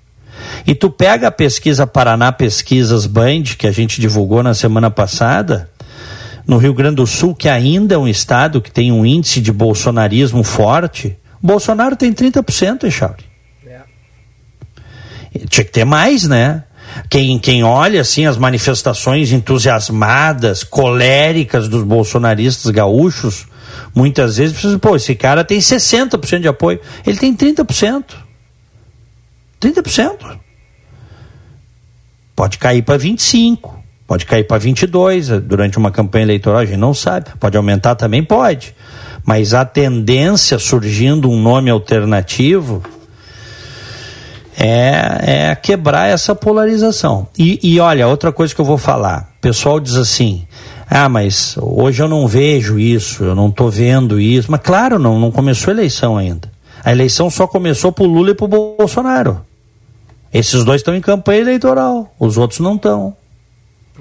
Speaker 2: E tu pega a pesquisa Paraná Pesquisas Band, que a gente divulgou na semana passada, no Rio Grande do Sul, que ainda é um estado que tem um índice de bolsonarismo forte, Bolsonaro tem 30%, Echauri. É. Tinha que ter mais, né? Quem, quem olha assim as manifestações entusiasmadas, coléricas dos bolsonaristas gaúchos, muitas vezes precisa, pô, esse cara tem 60% de apoio. Ele tem 30%. 30%. Pode cair para 25%. Pode cair para 22 eh, durante uma campanha eleitoral, a gente não sabe. Pode aumentar também? Pode. Mas a tendência surgindo um nome alternativo é, é quebrar essa polarização. E, e olha, outra coisa que eu vou falar: o pessoal diz assim. Ah, mas hoje eu não vejo isso, eu não estou vendo isso. Mas claro, não, não começou a eleição ainda. A eleição só começou para o Lula e para o Bolsonaro. Esses dois estão em campanha eleitoral, os outros não estão.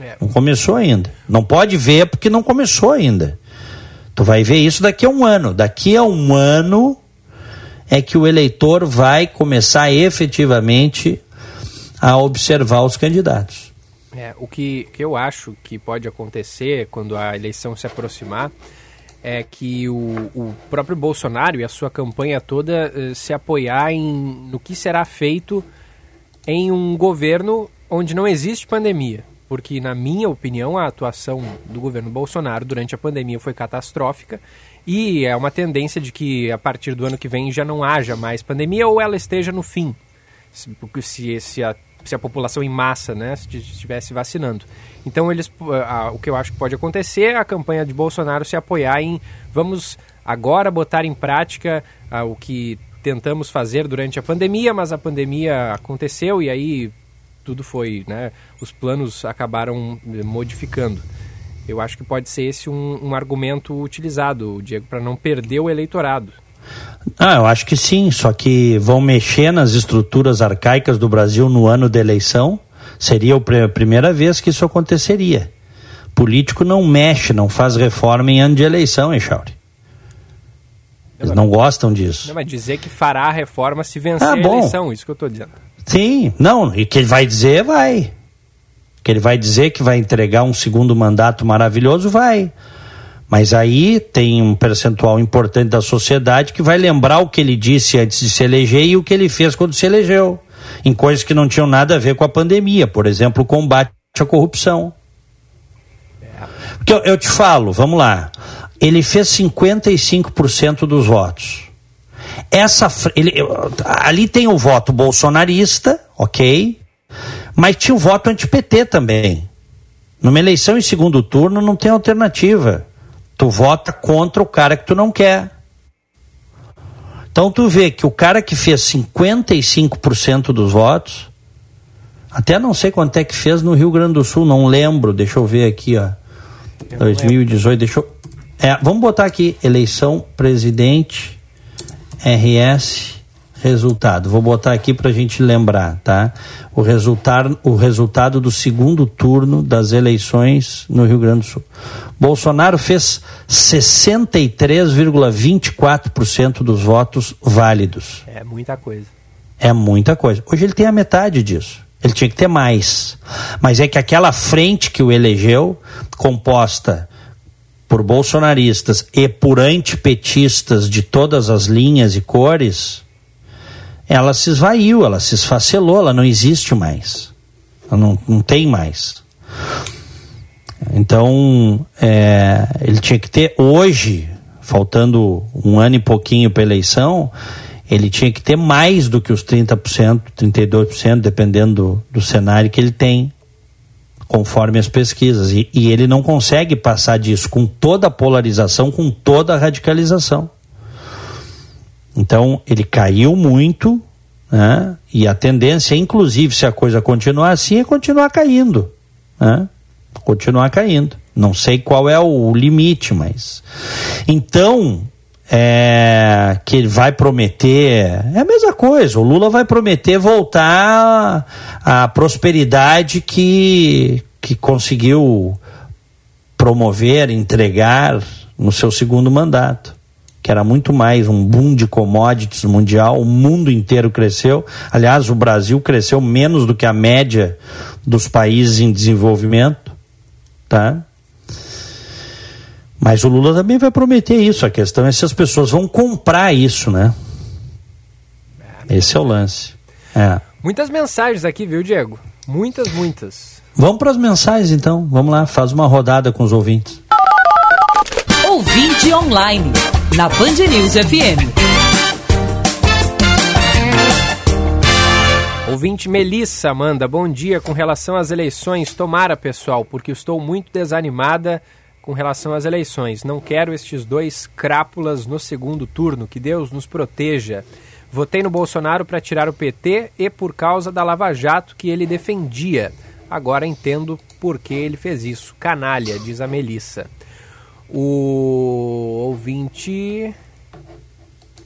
Speaker 2: É. Não começou ainda. Não pode ver porque não começou ainda. Tu vai ver isso daqui a um ano. Daqui a um ano é que o eleitor vai começar efetivamente a observar os candidatos.
Speaker 3: É, o que, que eu acho que pode acontecer quando a eleição se aproximar é que o, o próprio Bolsonaro e a sua campanha toda uh, se apoiar em, no que será feito em um governo onde não existe pandemia. Porque, na minha opinião, a atuação do governo Bolsonaro durante a pandemia foi catastrófica. E é uma tendência de que a partir do ano que vem já não haja mais pandemia ou ela esteja no fim, se, se, a, se a população em massa né, estivesse vacinando. Então, eles, a, o que eu acho que pode acontecer é a campanha de Bolsonaro se apoiar em vamos agora botar em prática o que tentamos fazer durante a pandemia, mas a pandemia aconteceu e aí tudo foi, né, os planos acabaram eh, modificando. Eu acho que pode ser esse um, um argumento utilizado, Diego, para não perder o eleitorado.
Speaker 2: Ah, eu acho que sim, só que vão mexer nas estruturas arcaicas do Brasil no ano da eleição. Seria a primeira vez que isso aconteceria. Político não mexe, não faz reforma em ano de eleição, hein, Chauri? Eles não gostam disso.
Speaker 3: Não, mas dizer que fará a reforma se vencer ah, a eleição, isso que eu estou dizendo.
Speaker 2: Sim, não, e que ele vai dizer, vai. Que ele vai dizer que vai entregar um segundo mandato maravilhoso, vai. Mas aí tem um percentual importante da sociedade que vai lembrar o que ele disse antes de se eleger e o que ele fez quando se elegeu. Em coisas que não tinham nada a ver com a pandemia, por exemplo, o combate à corrupção. Porque eu, eu te falo, vamos lá. Ele fez 55% dos votos. Essa, ele, ali tem o voto bolsonarista, ok, mas tinha o voto anti-PT também. Numa eleição em segundo turno não tem alternativa. Tu vota contra o cara que tu não quer. Então tu vê que o cara que fez 55% dos votos, até não sei quanto é que fez no Rio Grande do Sul, não lembro, deixa eu ver aqui, ó. 2018, deixa eu. É, vamos botar aqui, eleição presidente RS resultado. Vou botar aqui para a gente lembrar, tá? O resultado, o resultado do segundo turno das eleições no Rio Grande do Sul. Bolsonaro fez 63,24% dos votos válidos.
Speaker 3: É muita coisa.
Speaker 2: É muita coisa. Hoje ele tem a metade disso. Ele tinha que ter mais. Mas é que aquela frente que o elegeu, composta por bolsonaristas e por antipetistas de todas as linhas e cores, ela se esvaiu, ela se esfacelou, ela não existe mais. Ela não, não tem mais. Então, é, ele tinha que ter hoje, faltando um ano e pouquinho para eleição, ele tinha que ter mais do que os 30%, 32%, dependendo do, do cenário que ele tem, conforme as pesquisas. E, e ele não consegue passar disso com toda a polarização, com toda a radicalização. Então, ele caiu muito, né? e a tendência, inclusive, se a coisa continuar assim, é continuar caindo. Né? Continuar caindo. Não sei qual é o limite, mas. Então, é, que ele vai prometer. É a mesma coisa, o Lula vai prometer voltar à prosperidade que, que conseguiu promover, entregar no seu segundo mandato que era muito mais um boom de commodities mundial, o mundo inteiro cresceu. Aliás, o Brasil cresceu menos do que a média dos países em desenvolvimento, tá? Mas o Lula também vai prometer isso. A questão é se as pessoas vão comprar isso, né? Esse é o lance. É.
Speaker 3: Muitas mensagens aqui, viu, Diego? Muitas, muitas.
Speaker 2: Vamos para as mensagens então. Vamos lá, faz uma rodada com os ouvintes.
Speaker 1: Ouvinte online na Band News FM.
Speaker 3: Ouvinte Melissa manda, bom dia. Com relação às eleições, tomara, pessoal, porque estou muito desanimada com relação às eleições. Não quero estes dois crápulas no segundo turno. Que Deus nos proteja. Votei no Bolsonaro para tirar o PT e por causa da Lava Jato que ele defendia. Agora entendo por que ele fez isso. Canalha, diz a Melissa. O ouvinte.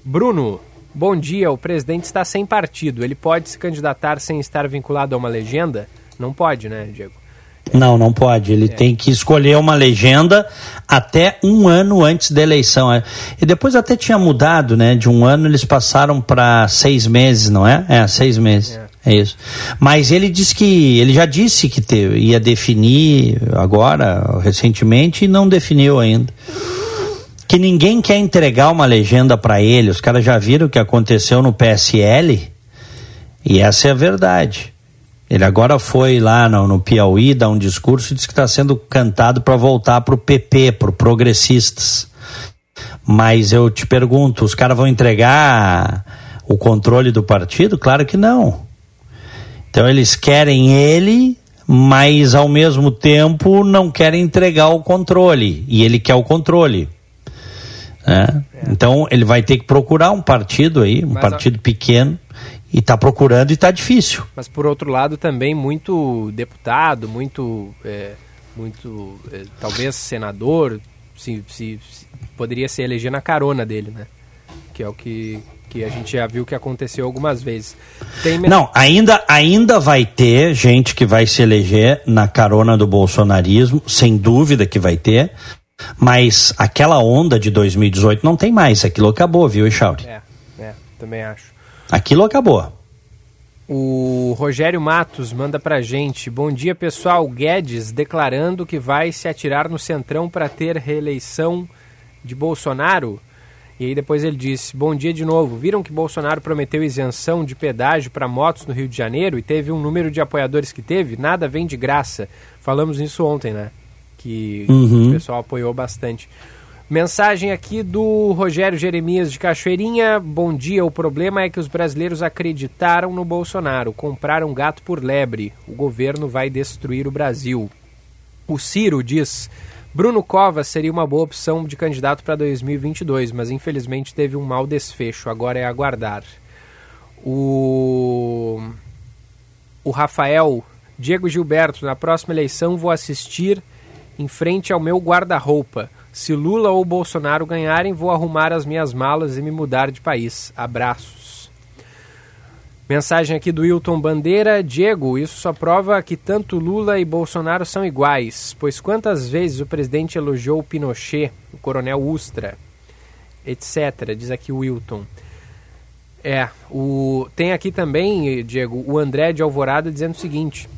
Speaker 3: Bruno, bom dia. O presidente está sem partido. Ele pode se candidatar sem estar vinculado a uma legenda? Não pode, né, Diego?
Speaker 2: Não, não pode. Ele é. tem que escolher uma legenda até um ano antes da eleição. É. E depois até tinha mudado, né? De um ano eles passaram para seis meses, não é? É, seis meses. É. É isso. Mas ele disse que ele já disse que te, ia definir agora, recentemente, e não definiu ainda. Que ninguém quer entregar uma legenda para ele. Os caras já viram o que aconteceu no PSL. E essa é a verdade. Ele agora foi lá no, no Piauí dar um discurso e disse que está sendo cantado para voltar para o PP, para progressistas. Mas eu te pergunto, os caras vão entregar o controle do partido? Claro que não. Então eles querem ele, mas ao mesmo tempo não querem entregar o controle. E ele quer o controle. Né? É. Então ele vai ter que procurar um partido aí, um mas partido a... pequeno, e está procurando e está difícil.
Speaker 3: Mas por outro lado também muito deputado, muito, é, muito é, talvez senador, se, se, se, poderia se eleger na carona dele, né? Que é o que que a gente já viu que aconteceu algumas vezes.
Speaker 2: Tem... Não, ainda, ainda vai ter gente que vai se eleger na carona do bolsonarismo, sem dúvida que vai ter, mas aquela onda de 2018 não tem mais, aquilo acabou, viu, Echauri?
Speaker 3: É, é, também acho.
Speaker 2: Aquilo acabou.
Speaker 3: O Rogério Matos manda pra gente. Bom dia, pessoal. Guedes declarando que vai se atirar no Centrão para ter reeleição de Bolsonaro. E aí depois ele disse: Bom dia de novo. Viram que Bolsonaro prometeu isenção de pedágio para motos no Rio de Janeiro e teve um número de apoiadores que teve? Nada vem de graça. Falamos nisso ontem, né? Que uhum. o pessoal apoiou bastante. Mensagem aqui do Rogério Jeremias de Cachoeirinha. Bom dia. O problema é que os brasileiros acreditaram no Bolsonaro, compraram gato por lebre. O governo vai destruir o Brasil. O Ciro diz: Bruno Covas seria uma boa opção de candidato para 2022, mas infelizmente teve um mau desfecho. Agora é aguardar. O, o Rafael Diego Gilberto, na próxima eleição vou assistir em frente ao meu guarda-roupa. Se Lula ou Bolsonaro ganharem, vou arrumar as minhas malas e me mudar de país. Abraços. Mensagem aqui do Wilton Bandeira. Diego, isso só prova que tanto Lula e Bolsonaro são iguais, pois quantas vezes o presidente elogiou o Pinochet, o coronel Ustra, etc., diz aqui o Wilton. É, o... tem aqui também, Diego, o André de Alvorada dizendo o seguinte: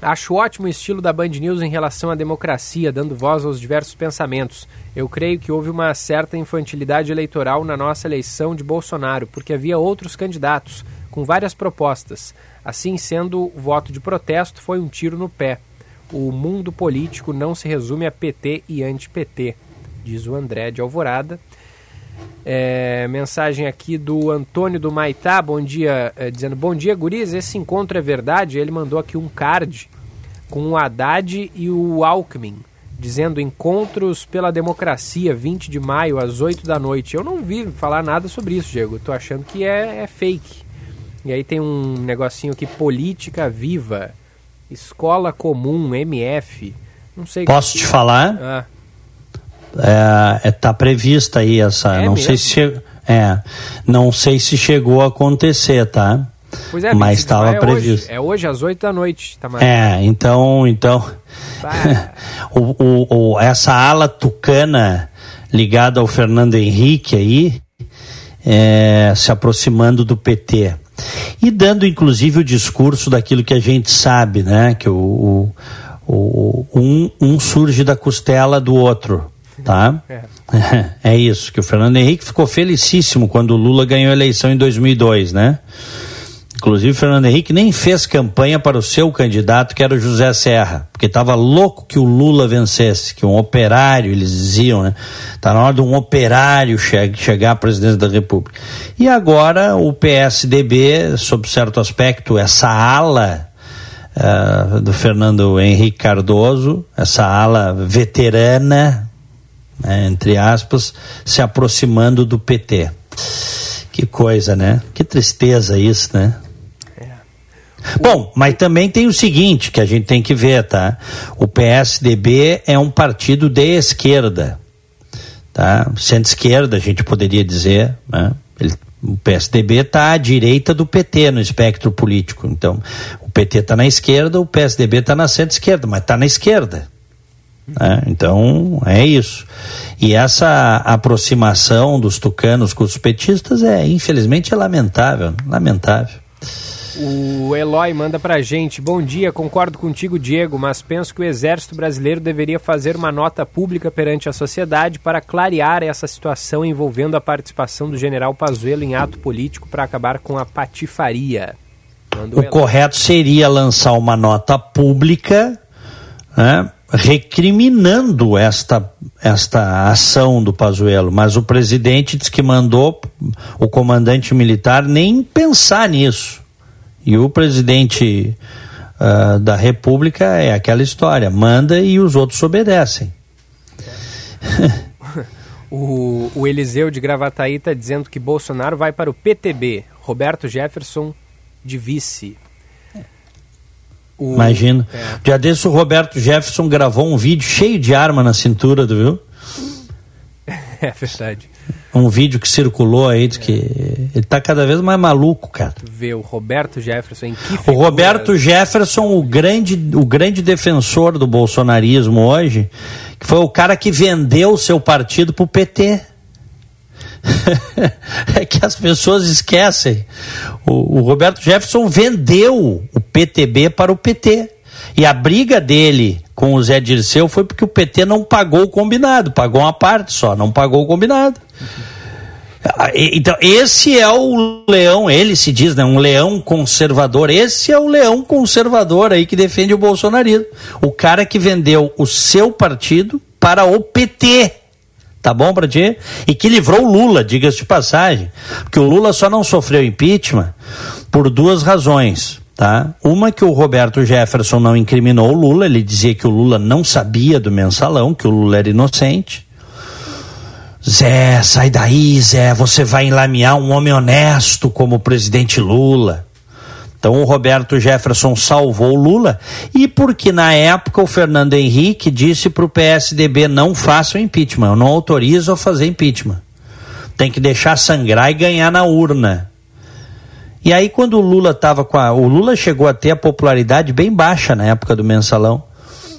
Speaker 3: Acho ótimo o estilo da Band News em relação à democracia, dando voz aos diversos pensamentos. Eu creio que houve uma certa infantilidade eleitoral na nossa eleição de Bolsonaro, porque havia outros candidatos com várias propostas. Assim sendo, o voto de protesto foi um tiro no pé. O mundo político não se resume a PT e anti-PT, diz o André de Alvorada. É, mensagem aqui do Antônio do Maitá, bom dia, é, dizendo bom dia, guris, esse encontro é verdade? Ele mandou aqui um card com o Haddad e o Alckmin, dizendo encontros pela democracia, 20 de maio, às 8 da noite. Eu não vi falar nada sobre isso, Diego, eu tô achando que é, é fake. E aí tem um negocinho aqui, política viva, escola comum, MF, não sei...
Speaker 2: Posso
Speaker 3: que...
Speaker 2: te falar? Ah é, é, tá prevista aí essa. É não mesmo? sei se che... é, não sei se chegou a acontecer, tá?
Speaker 3: Pois é, mas estava é previsto. Hoje, é hoje às 8 da noite, tá
Speaker 2: É, então, então <laughs> o, o, o, essa ala tucana ligada ao Fernando Henrique aí é, se aproximando do PT e dando inclusive o discurso daquilo que a gente sabe, né? Que o, o, o um, um surge da costela do outro tá? É. <laughs> é isso, que o Fernando Henrique ficou felicíssimo quando o Lula ganhou a eleição em 2002, né? Inclusive, o Fernando Henrique nem fez campanha para o seu candidato, que era o José Serra, porque estava louco que o Lula vencesse, que um operário, eles diziam, né? Está na hora de um operário che chegar à presidência da República. E agora o PSDB, sob certo aspecto, essa ala uh, do Fernando Henrique Cardoso, essa ala veterana, entre aspas, se aproximando do PT. Que coisa, né? Que tristeza isso, né? É. Bom, mas também tem o seguinte que a gente tem que ver, tá? O PSDB é um partido de esquerda, tá? Centro-esquerda, a gente poderia dizer, né? Ele, o PSDB está à direita do PT no espectro político. Então, o PT está na esquerda, o PSDB está na centro-esquerda, mas está na esquerda. Né? Então, é isso. E essa aproximação dos tucanos com os petistas é, infelizmente, é lamentável. Lamentável.
Speaker 3: O Eloy manda pra gente. Bom dia, concordo contigo, Diego, mas penso que o Exército Brasileiro deveria fazer uma nota pública perante a sociedade para clarear essa situação envolvendo a participação do general Pazuello em ato político para acabar com a patifaria.
Speaker 2: o, o correto seria lançar uma nota pública né, recriminando esta, esta ação do Pazuello, mas o presidente disse que mandou o comandante militar nem pensar nisso. E o presidente uh, da República é aquela história, manda e os outros obedecem. <laughs>
Speaker 3: o, o Eliseu de Gravataí está dizendo que Bolsonaro vai para o PTB, Roberto Jefferson de vice.
Speaker 2: O... Imagina. É. Dia desse o Roberto Jefferson gravou um vídeo cheio de arma na cintura, tu viu? <laughs>
Speaker 3: É verdade.
Speaker 2: Um vídeo que circulou aí, é. que ele tá cada vez mais maluco, cara. Tu
Speaker 3: vê o Roberto Jefferson em que
Speaker 2: figura... O Roberto Jefferson, o grande, o grande defensor do bolsonarismo hoje, que foi o cara que vendeu o seu partido pro PT. <laughs> é que as pessoas esquecem. O, o, Roberto Jefferson vendeu PTB para o PT. E a briga dele com o Zé Dirceu foi porque o PT não pagou o combinado, pagou uma parte só, não pagou o combinado. Então, esse é o leão, ele se diz, né? Um leão conservador. Esse é o leão conservador aí que defende o bolsonarismo. O cara que vendeu o seu partido para o PT tá bom para ti? E que livrou o Lula, diga-se de passagem. Porque o Lula só não sofreu impeachment por duas razões. Tá? Uma que o Roberto Jefferson não incriminou o Lula, ele dizia que o Lula não sabia do mensalão, que o Lula era inocente. Zé, sai daí, Zé, você vai enlamear um homem honesto como o presidente Lula. Então o Roberto Jefferson salvou o Lula e porque na época o Fernando Henrique disse para o PSDB não faça o impeachment, eu não autorizo a fazer impeachment. Tem que deixar sangrar e ganhar na urna. E aí quando o Lula tava com a, o Lula chegou a ter a popularidade bem baixa na época do mensalão.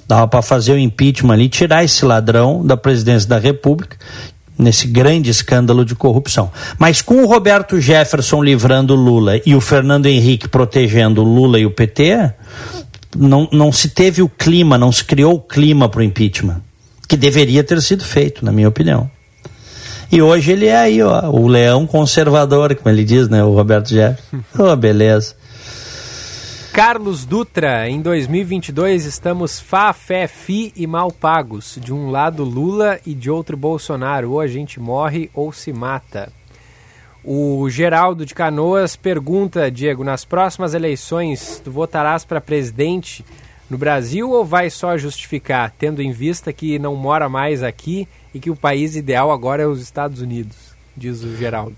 Speaker 2: Dava para fazer o impeachment ali, tirar esse ladrão da presidência da República nesse grande escândalo de corrupção. Mas com o Roberto Jefferson livrando Lula e o Fernando Henrique protegendo Lula e o PT, não, não se teve o clima, não se criou o clima para o impeachment, que deveria ter sido feito, na minha opinião. E hoje ele é aí, ó, o leão conservador, como ele diz, né, o Roberto Jefferson. <laughs> Oh, beleza.
Speaker 3: Carlos Dutra, em 2022 estamos fá, fé, fi e mal pagos. De um lado Lula e de outro Bolsonaro. Ou a gente morre ou se mata. O Geraldo de Canoas pergunta, Diego, nas próximas eleições tu votarás para presidente no Brasil ou vai só justificar, tendo em vista que não mora mais aqui e que o país ideal agora é os Estados Unidos? Diz o Geraldo.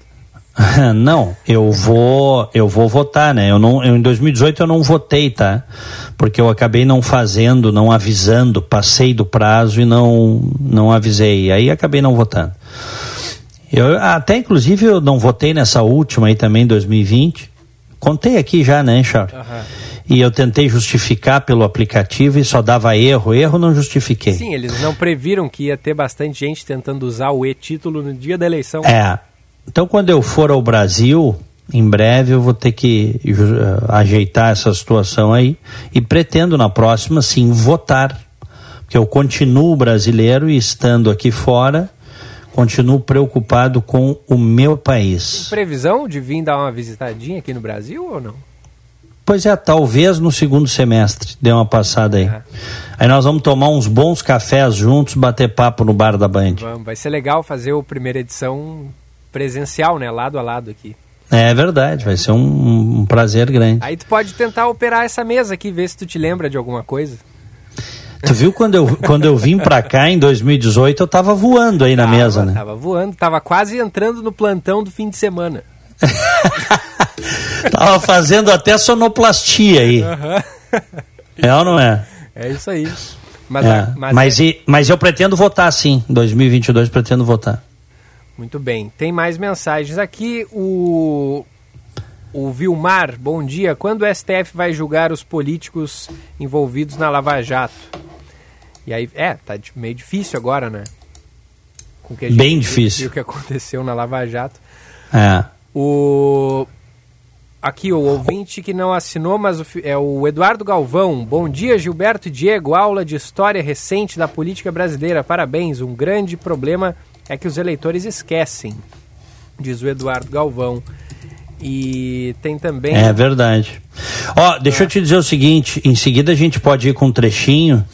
Speaker 3: <laughs>
Speaker 2: Não, eu vou, eu vou votar, né? Eu não, eu, em 2018 eu não votei, tá? Porque eu acabei não fazendo, não avisando, passei do prazo e não, não avisei. Aí acabei não votando. Eu até inclusive eu não votei nessa última aí também, 2020. Contei aqui já, né, Charles? Uhum. E eu tentei justificar pelo aplicativo e só dava erro. Erro não justifiquei.
Speaker 3: Sim, eles não previram que ia ter bastante gente tentando usar o e-título no dia da eleição.
Speaker 2: É. Então, quando eu for ao Brasil, em breve eu vou ter que uh, ajeitar essa situação aí e pretendo na próxima, sim, votar. Porque eu continuo brasileiro e estando aqui fora, continuo preocupado com o meu país.
Speaker 3: Previsão de vir dar uma visitadinha aqui no Brasil ou não?
Speaker 2: Pois é, talvez no segundo semestre dê uma passada aí. É. Aí nós vamos tomar uns bons cafés juntos, bater papo no bar da Band.
Speaker 3: Vamos, vai ser legal fazer a primeira edição presencial, né? Lado a lado aqui.
Speaker 2: É verdade, vai ser um, um, prazer grande.
Speaker 3: Aí tu pode tentar operar essa mesa aqui, ver se tu te lembra de alguma coisa.
Speaker 2: Tu viu quando eu, quando eu vim pra cá em 2018, eu tava voando aí na
Speaker 3: tava,
Speaker 2: mesa, né?
Speaker 3: Tava voando, tava quase entrando no plantão do fim de semana. <laughs>
Speaker 2: tava fazendo até sonoplastia aí. Uhum. É ou não é?
Speaker 3: É isso aí.
Speaker 2: Mas, é. mas, mas, é... e, mas eu pretendo votar sim, 2022 pretendo votar.
Speaker 3: Muito bem. Tem mais mensagens aqui. O, o Vilmar, bom dia. Quando o STF vai julgar os políticos envolvidos na Lava Jato? E aí, é, tá meio difícil agora, né?
Speaker 2: Com que Bem difícil.
Speaker 3: o que aconteceu na Lava Jato.
Speaker 2: É.
Speaker 3: O aqui o ouvinte que não assinou, mas o, é o Eduardo Galvão. Bom dia, Gilberto e Diego. Aula de história recente da política brasileira. Parabéns. Um grande problema é que os eleitores esquecem, diz o Eduardo Galvão. E tem também.
Speaker 2: É verdade. Ó, deixa é. eu te dizer o seguinte: em seguida a gente pode ir com um trechinho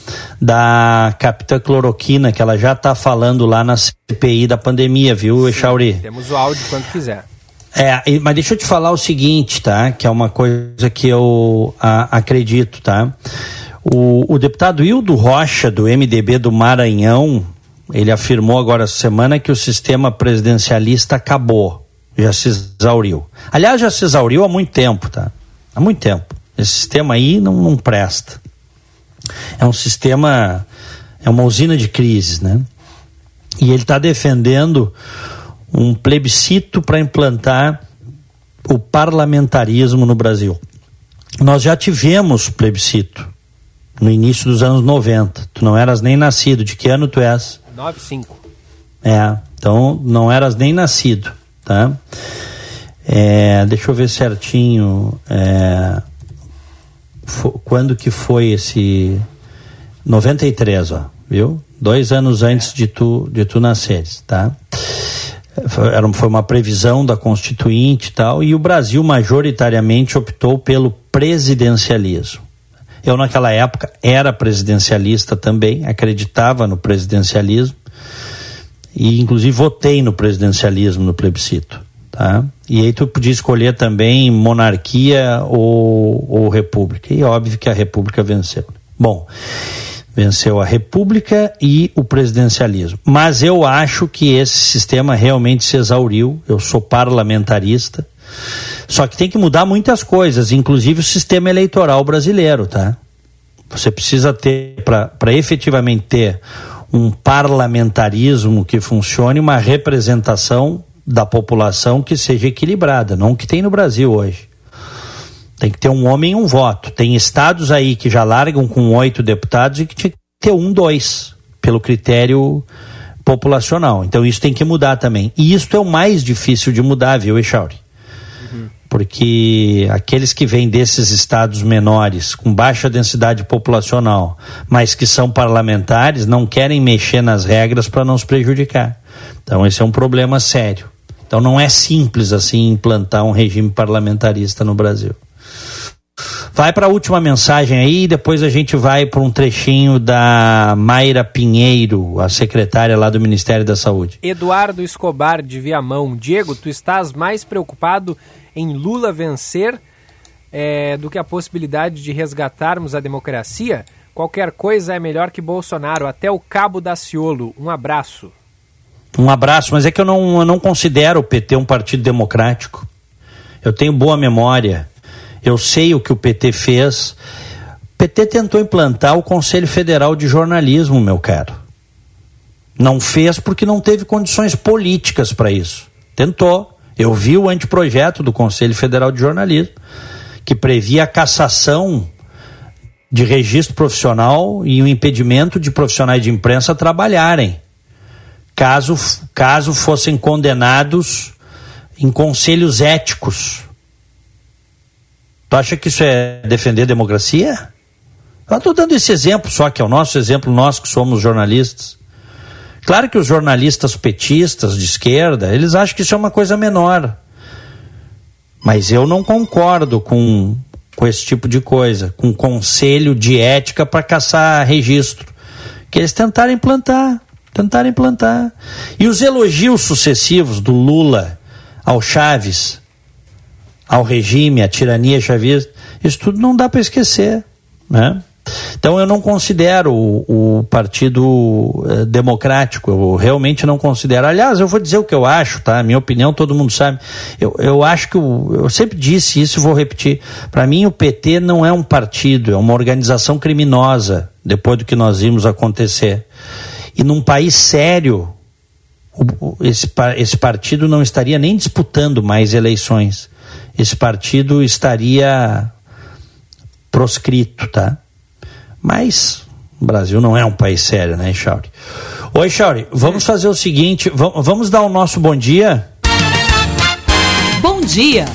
Speaker 2: da Capitã Cloroquina, que ela já está falando lá na CPI da pandemia, viu, Echauri?
Speaker 3: Temos o áudio quando quiser.
Speaker 2: É, mas deixa eu te falar o seguinte, tá? Que é uma coisa que eu a, acredito, tá? O, o deputado Hildo Rocha, do MDB do Maranhão, ele afirmou agora essa semana que o sistema presidencialista acabou, já se exauriu. Aliás, já se exauriu há muito tempo, tá? Há muito tempo. Esse sistema aí não, não presta. É um sistema, é uma usina de crises, né? E ele está defendendo um plebiscito para implantar o parlamentarismo no Brasil. Nós já tivemos plebiscito no início dos anos 90. Tu não eras nem nascido. De que ano tu és?
Speaker 3: 95.
Speaker 2: É, então não eras nem nascido, tá? É, deixa eu ver certinho é, quando que foi esse 93, ó, viu? Dois anos antes de tu de tu nasceres, tá? Era, foi uma previsão da Constituinte e tal, e o Brasil majoritariamente optou pelo presidencialismo. Eu, naquela época, era presidencialista também, acreditava no presidencialismo e, inclusive, votei no presidencialismo no plebiscito. Tá? E aí tu podia escolher também monarquia ou, ou república. E óbvio que a república venceu. Bom, venceu a república e o presidencialismo. Mas eu acho que esse sistema realmente se exauriu. Eu sou parlamentarista só que tem que mudar muitas coisas, inclusive o sistema eleitoral brasileiro, tá? Você precisa ter, para efetivamente ter um parlamentarismo que funcione, uma representação da população que seja equilibrada, não o que tem no Brasil hoje. Tem que ter um homem e um voto. Tem estados aí que já largam com oito deputados e que tinha que ter um, dois, pelo critério populacional. Então isso tem que mudar também. E isso é o mais difícil de mudar, viu, Echauri? Uhum. Porque aqueles que vêm desses estados menores, com baixa densidade populacional, mas que são parlamentares, não querem mexer nas regras para não se prejudicar. Então esse é um problema sério. Então não é simples assim implantar um regime parlamentarista no Brasil. Vai para a última mensagem aí e depois a gente vai para um trechinho da Mayra Pinheiro, a secretária lá do Ministério da Saúde.
Speaker 3: Eduardo Escobar de Viamão. Diego, tu estás mais preocupado em Lula vencer é, do que a possibilidade de resgatarmos a democracia? Qualquer coisa é melhor que Bolsonaro. Até o Cabo da Ciolo. Um abraço.
Speaker 2: Um abraço, mas é que eu não, eu não considero o PT um partido democrático. Eu tenho boa memória. Eu sei o que o PT fez. O PT tentou implantar o Conselho Federal de Jornalismo, meu caro. Não fez porque não teve condições políticas para isso. Tentou. Eu vi o anteprojeto do Conselho Federal de Jornalismo, que previa a cassação de registro profissional e o impedimento de profissionais de imprensa trabalharem, caso, caso fossem condenados em conselhos éticos Tu acha que isso é defender democracia? Eu estou dando esse exemplo só, que é o nosso exemplo, nós que somos jornalistas. Claro que os jornalistas petistas de esquerda, eles acham que isso é uma coisa menor. Mas eu não concordo com, com esse tipo de coisa, com conselho de ética para caçar registro. Que eles tentaram implantar, tentaram implantar. E os elogios sucessivos do Lula ao Chaves, ao regime, à tirania chavista, isso tudo não dá para esquecer. Né? Então eu não considero o, o Partido eh, Democrático, eu realmente não considero. Aliás, eu vou dizer o que eu acho, tá? Minha opinião todo mundo sabe. Eu, eu acho que, o, eu sempre disse isso e vou repetir. Para mim, o PT não é um partido, é uma organização criminosa, depois do que nós vimos acontecer. E num país sério, o, esse, esse partido não estaria nem disputando mais eleições esse partido estaria proscrito, tá? Mas o Brasil não é um país sério, né, Chauri? Oi, Chauri, vamos fazer o seguinte, vamos dar o nosso bom dia?
Speaker 1: Bom dia,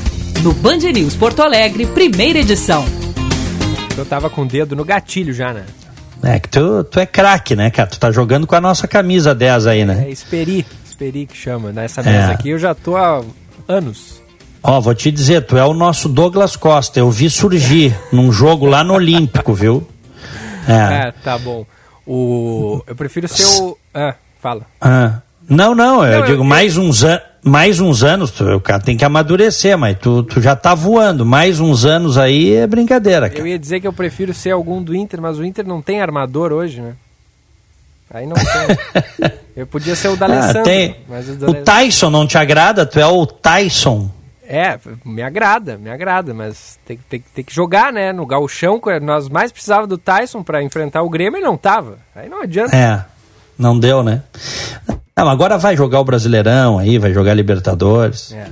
Speaker 1: no Band News Porto Alegre, primeira edição.
Speaker 3: Eu tava com o dedo no gatilho já, né?
Speaker 2: É que tu, tu é craque, né, cara? Tu tá jogando com a nossa camisa 10 aí, né?
Speaker 3: É, Esperi, Esperi que chama. Nessa mesa é. aqui eu já tô há anos.
Speaker 2: Ó, vou te dizer, tu é o nosso Douglas Costa. Eu vi surgir num jogo lá no Olímpico, viu?
Speaker 3: É, é tá bom. O... Eu prefiro ser o. Ah, fala.
Speaker 2: Ah. Não, não, eu não, digo, eu, mais, uns an... mais uns anos, tu, o cara tem que amadurecer, mas tu, tu já tá voando. Mais uns anos aí é brincadeira. Cara.
Speaker 3: Eu ia dizer que eu prefiro ser algum do Inter, mas o Inter não tem armador hoje, né? Aí não tem. <laughs> eu podia ser o da ah, tem...
Speaker 2: mas o, o Tyson não te agrada? Tu é o Tyson.
Speaker 3: É, me agrada, me agrada, mas tem, tem, tem que jogar, né? No galchão, nós mais precisávamos do Tyson para enfrentar o Grêmio e não tava. Aí não adianta.
Speaker 2: É, não deu, né? Não, agora vai jogar o Brasileirão aí, vai jogar Libertadores. É.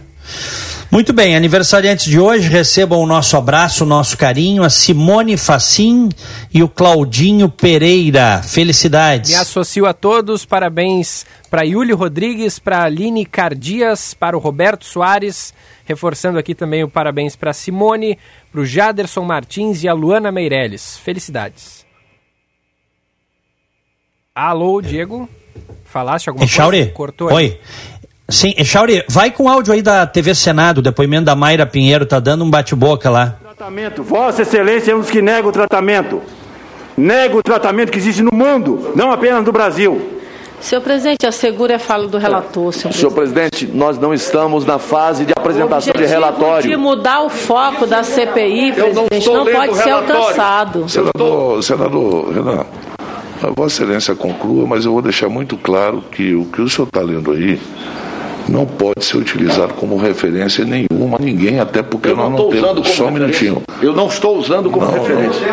Speaker 2: Muito bem, aniversariantes de hoje, recebam o nosso abraço, o nosso carinho, a Simone Facim e o Claudinho Pereira. Felicidades.
Speaker 3: Me associo a todos, parabéns para Yuli Rodrigues, para Aline Cardias, para o Roberto Soares, reforçando aqui também o parabéns para Simone, para o Jaderson Martins e a Luana Meirelles. Felicidades. Alô, Diego? Falaste alguma
Speaker 2: Echauri? coisa? Cortou Oi. Sim, Chauri, vai com o áudio aí da TV Senado, depoimento da Mayra Pinheiro, tá dando um bate-boca lá.
Speaker 4: Tratamento. Vossa Excelência é um dos que nega o tratamento. Nega o tratamento que existe no mundo, não apenas no Brasil.
Speaker 5: Senhor presidente, assegura a fala do relator.
Speaker 6: Senhor, senhor presidente. presidente, nós não estamos na fase de apresentação de relatório.
Speaker 5: de mudar o foco da CPI, presidente, não, não pode ser alcançado.
Speaker 7: Senador, senador Renan, a Vossa Excelência conclua, mas eu vou deixar muito claro que o que o senhor está lendo aí não pode ser utilizado como referência nenhuma a ninguém, até porque eu nós não, não temos. Só um minutinho.
Speaker 4: Eu não estou usando como não, referência.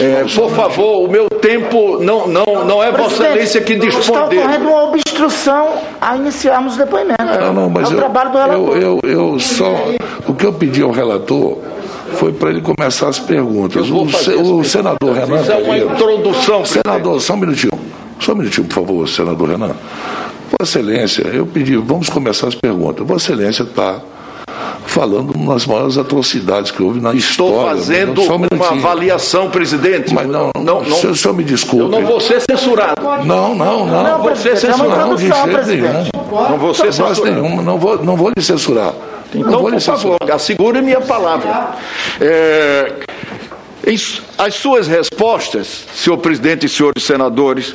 Speaker 4: É, por favor, o meu tempo não, não, não é Vossa Excelência que dispõe Está
Speaker 8: ocorrendo uma obstrução a iniciarmos o depoimento.
Speaker 7: Não, não, mas é o eu, trabalho do relator. Eu, eu, eu só. O que eu pedi ao relator foi para ele começar as perguntas. O, o, senador Renan.
Speaker 4: Isso é uma introdução,
Speaker 7: Senador, só um minutinho. Só um minutinho, por favor, senador Renan. Vossa Excelência, eu pedi, vamos começar as perguntas. Vossa Excelência está falando nas maiores atrocidades que houve na
Speaker 4: Estou
Speaker 7: história.
Speaker 4: fazendo um uma avaliação, presidente.
Speaker 7: Mas não, não, não, senhor, senhor me desculpe.
Speaker 4: Eu não vou ser censurado.
Speaker 7: Não, não, não.
Speaker 4: Não vou ser censurado.
Speaker 7: Não, de jeito nenhum.
Speaker 4: Não vou ser censurado.
Speaker 7: Nenhum, não, vou, não vou lhe censurar.
Speaker 4: Então, por favor, assegure minha palavra. É, as suas respostas, senhor presidente e senhores senadores,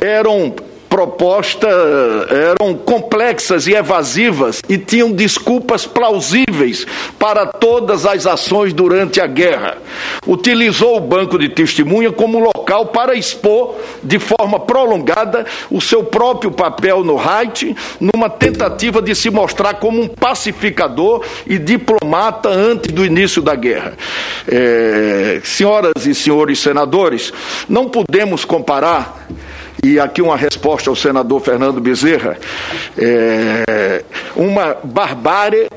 Speaker 4: eram propostas eram complexas e evasivas e tinham desculpas plausíveis para todas as ações durante a guerra. Utilizou o banco de testemunha como local para expor de forma prolongada o seu próprio papel no Haiti, numa tentativa de se mostrar como um pacificador e diplomata antes do início da guerra. É, senhoras e senhores senadores, não podemos comparar e aqui uma resposta ao senador Fernando Bezerra, é, uma barbárie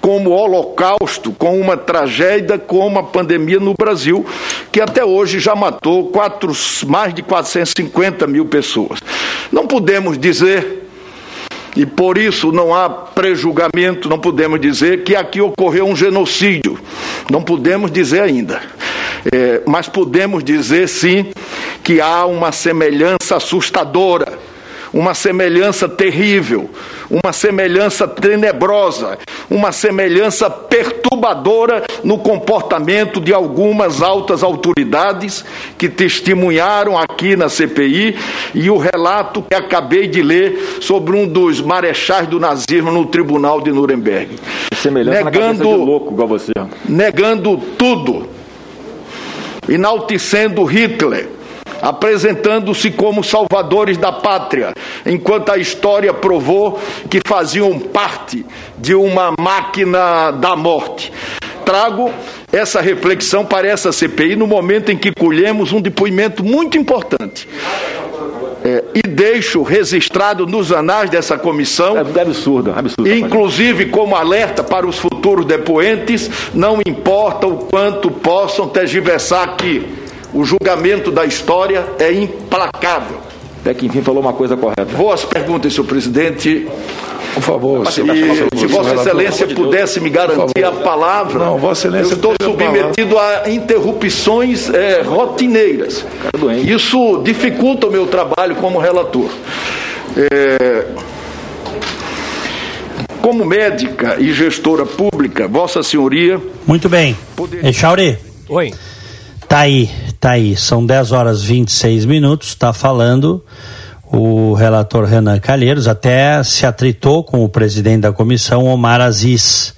Speaker 4: como o Holocausto, com uma tragédia como a pandemia no Brasil, que até hoje já matou quatro, mais de 450 mil pessoas. Não podemos dizer e por isso não há prejulgamento, não podemos dizer que aqui ocorreu um genocídio. Não podemos dizer ainda. É, mas podemos dizer sim que há uma semelhança assustadora, uma semelhança terrível, uma semelhança tenebrosa, uma semelhança perturbadora no comportamento de algumas altas autoridades que testemunharam aqui na CPI e o relato que acabei de ler sobre um dos marechais do nazismo no tribunal de Nuremberg.
Speaker 9: Semelhança negando, de louco igual você.
Speaker 4: Negando tudo, enaltecendo Hitler apresentando-se como salvadores da pátria, enquanto a história provou que faziam parte de uma máquina da morte. Trago essa reflexão para essa CPI no momento em que colhemos um depoimento muito importante. É, e deixo registrado nos anais dessa comissão,
Speaker 9: é, absurdo, absurdo,
Speaker 4: inclusive como alerta para os futuros depoentes, não importa o quanto possam tergiversar aqui o julgamento da história é implacável.
Speaker 9: Até que enfim falou uma coisa correta.
Speaker 4: Boas perguntas, senhor presidente.
Speaker 7: Por favor,
Speaker 4: se, se Vossa Excelência pudesse me garantir a palavra,
Speaker 7: não, Vossa Excelência
Speaker 4: eu estou submetido a, a interrupções é, rotineiras. Isso dificulta o meu trabalho como relator. É, como médica e gestora pública, Vossa Senhoria.
Speaker 2: Muito bem. Poder... Echauri.
Speaker 3: Oi.
Speaker 2: Tá aí, tá aí. São 10 horas e 26 minutos. Está falando o relator Renan Calheiros, até se atritou com o presidente da comissão, Omar Aziz.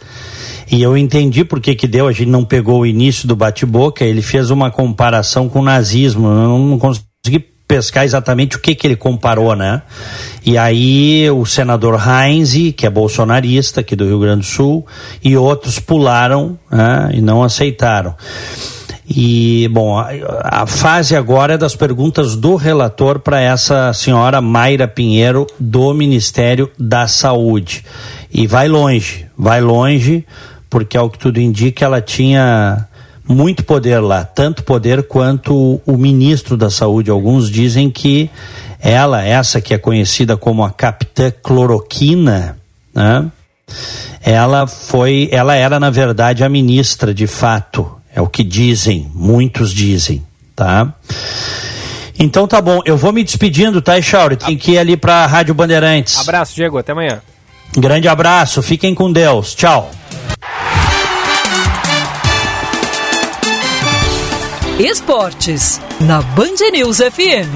Speaker 2: E eu entendi por que que deu, a gente não pegou o início do bate-boca, ele fez uma comparação com o nazismo, eu não consegui pescar exatamente o que que ele comparou, né? E aí o senador Heinz, que é bolsonarista aqui do Rio Grande do Sul, e outros pularam né, e não aceitaram. E, bom, a, a, fase agora é das perguntas do relator para essa senhora Mayra Pinheiro, do Ministério da Saúde. E vai longe, vai longe, porque ao que tudo indica, ela tinha muito poder lá, tanto poder quanto o ministro da Saúde. Alguns dizem que ela, essa que é conhecida como a capitã cloroquina, né? Ela foi, ela era na verdade a ministra de fato é o que dizem, muitos dizem, tá? Então tá bom, eu vou me despedindo, tá, Echauri? Tem que ir ali pra Rádio Bandeirantes.
Speaker 3: Abraço, Diego, até amanhã.
Speaker 2: Grande abraço, fiquem com Deus, tchau.
Speaker 1: Esportes, na Band News FM.